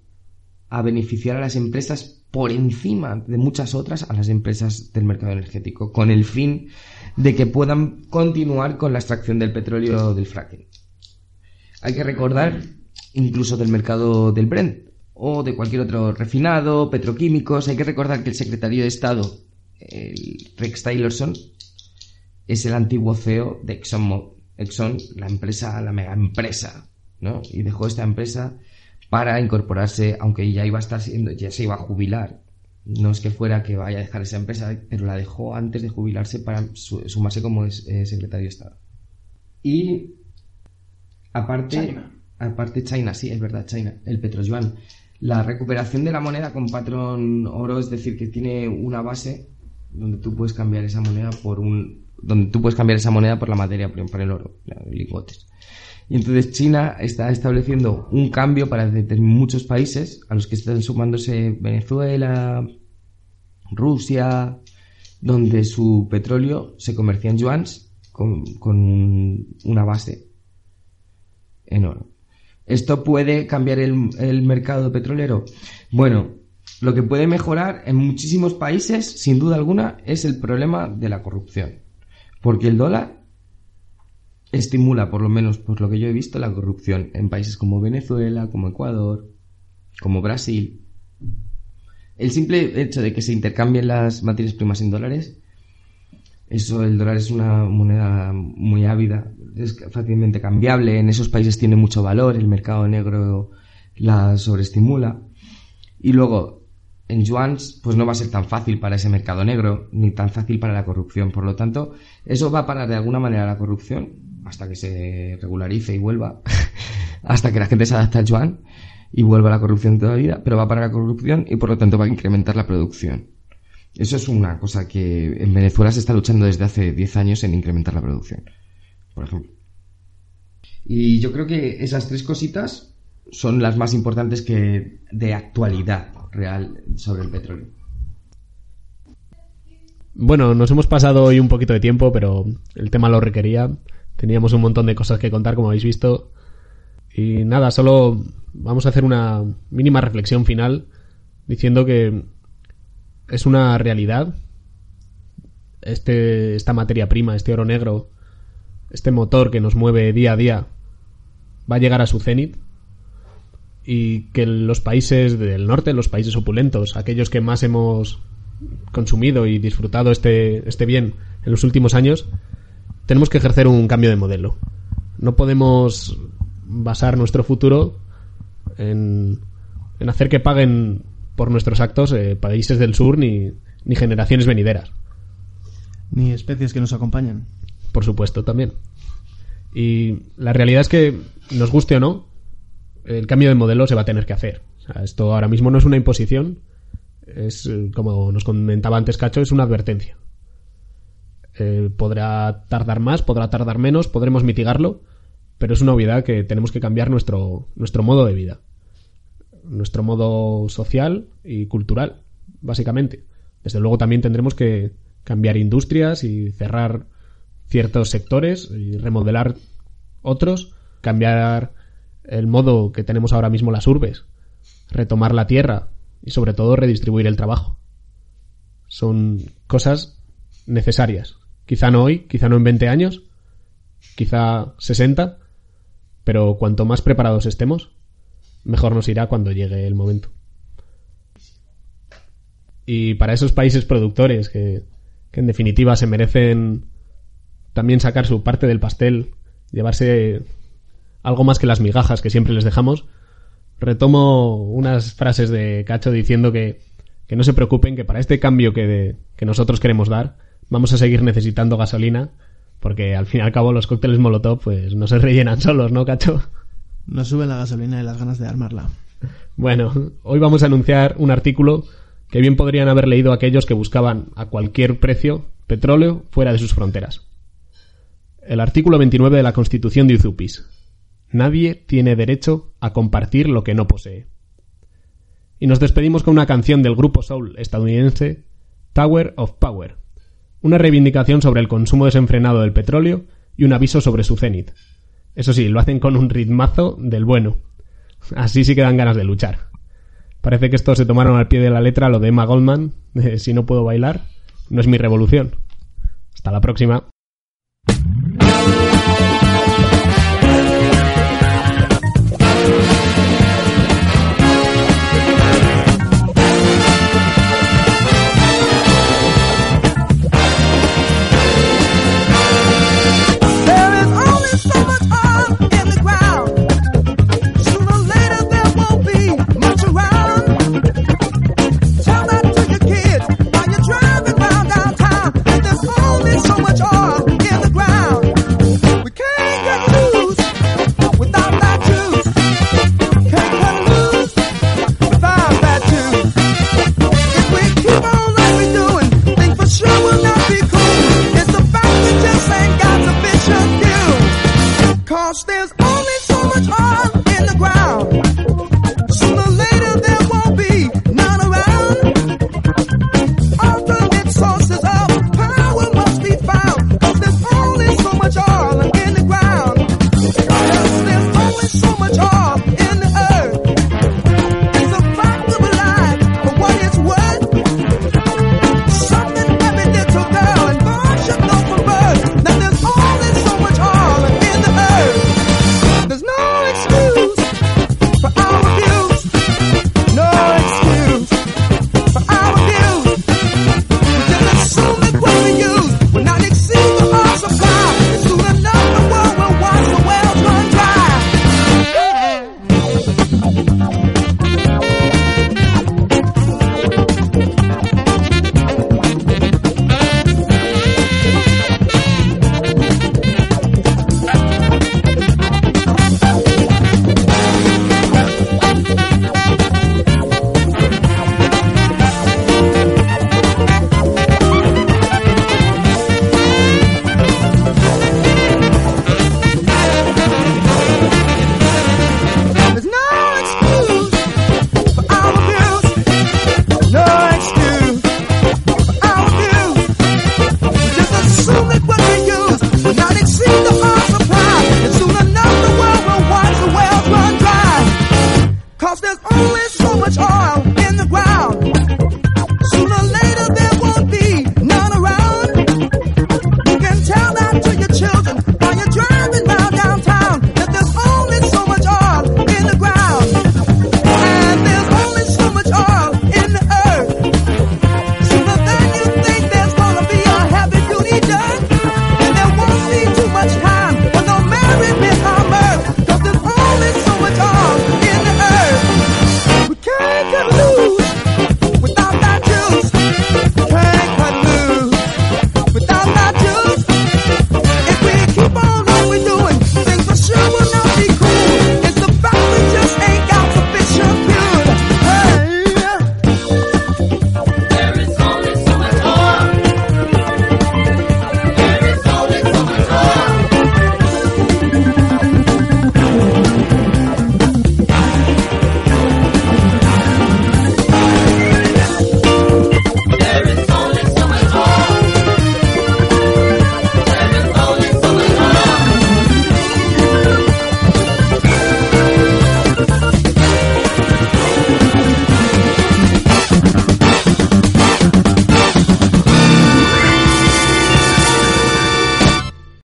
a beneficiar a las empresas por encima de muchas otras a las empresas del mercado energético, con el fin de que puedan continuar con la extracción del petróleo del fracking. Hay que recordar, incluso del mercado del Brent, o de cualquier otro refinado, petroquímicos. Hay que recordar que el secretario de Estado, el Rex Tillerson, es el antiguo CEO de Exxon, Exxon, la empresa, la mega empresa, ¿no? Y dejó esta empresa para incorporarse, aunque ya iba a estar siendo, ya se iba a jubilar. No es que fuera que vaya a dejar esa empresa, pero la dejó antes de jubilarse para sumarse como eh, secretario de Estado. Y aparte, China. aparte China, sí, es verdad, China, el petroyuan la recuperación de la moneda con patrón oro, es decir, que tiene una base donde tú puedes cambiar esa moneda por un donde tú puedes cambiar esa moneda por la materia, por el oro, lingotes. Y entonces China está estableciendo un cambio para muchos países, a los que están sumándose Venezuela, Rusia, donde su petróleo se comercia en yuans con, con una base en oro. ¿Esto puede cambiar el, mercado petrolero? Bueno, lo que puede mejorar en muchísimos países, sin duda alguna, es el problema de la corrupción. Porque el dólar estimula, por lo menos por lo que yo he visto, la corrupción en países como Venezuela, como Ecuador, como Brasil. El simple hecho de que se intercambien las materias primas en dólares eso, el dólar es una moneda muy ávida, es fácilmente cambiable, en esos países tiene mucho valor, el mercado negro la sobreestimula. Y luego, en yuans, pues no va a ser tan fácil para ese mercado negro, ni tan fácil para la corrupción. Por lo tanto, eso va a parar de alguna manera la corrupción, hasta que se regularice y vuelva, [laughs] hasta que la gente se adapte al yuan y vuelva la corrupción toda la vida, pero va a parar la corrupción y por lo tanto va a incrementar la producción. Eso es una cosa que en Venezuela se está luchando desde hace 10 años en incrementar la producción, por ejemplo. Y yo creo que esas tres cositas son las más importantes que de actualidad real sobre el petróleo. Bueno, nos hemos pasado hoy un poquito de tiempo, pero el tema lo requería. Teníamos un montón de cosas que contar, como habéis visto. Y nada, solo vamos a hacer una mínima reflexión final diciendo que es una realidad. Este, esta materia prima, este oro negro, este motor que nos mueve día a día, va a llegar a su cenit y que los países del norte, los países opulentos, aquellos que más hemos consumido y disfrutado este, este bien en los últimos años, tenemos que ejercer un cambio de modelo. No podemos basar nuestro futuro en, en hacer que paguen por nuestros actos eh, países del sur ni, ni generaciones venideras. Ni especies que nos acompañan. Por supuesto, también. Y la realidad es que, nos guste o no, el cambio de modelo se va a tener que hacer. esto ahora mismo no es una imposición, es, eh, como nos comentaba antes Cacho, es una advertencia. Eh, podrá tardar más, podrá tardar menos, podremos mitigarlo, pero es una obviedad que tenemos que cambiar nuestro, nuestro modo de vida. Nuestro modo social y cultural, básicamente. Desde luego también tendremos que cambiar industrias y cerrar ciertos sectores y remodelar otros, cambiar el modo que tenemos ahora mismo las urbes, retomar la tierra y sobre todo redistribuir el trabajo. Son cosas necesarias. Quizá no hoy, quizá no en 20 años, quizá 60, pero cuanto más preparados estemos, mejor nos irá cuando llegue el momento. Y para esos países productores que, que en definitiva se merecen también sacar su parte del pastel, llevarse algo más que las migajas que siempre les dejamos, retomo unas frases de Cacho diciendo que, que no se preocupen, que para este cambio que, que nosotros queremos dar, vamos a seguir necesitando gasolina, porque al fin y al cabo los cócteles Molotov pues no se rellenan solos, ¿no, Cacho? No sube la gasolina y las ganas de armarla. Bueno, hoy vamos a anunciar un artículo que bien podrían haber leído aquellos que buscaban a cualquier precio petróleo fuera de sus fronteras. El artículo 29 de la Constitución de Uzupis. Nadie tiene derecho a compartir lo que no posee. Y nos despedimos con una canción del grupo soul estadounidense Tower of Power, una reivindicación sobre el consumo desenfrenado del petróleo y un aviso sobre su cenit. Eso sí, lo hacen con un ritmazo del bueno. Así sí que dan ganas de luchar. Parece que estos se tomaron al pie de la letra lo de Emma Goldman, de si no puedo bailar, no es mi revolución. Hasta la próxima.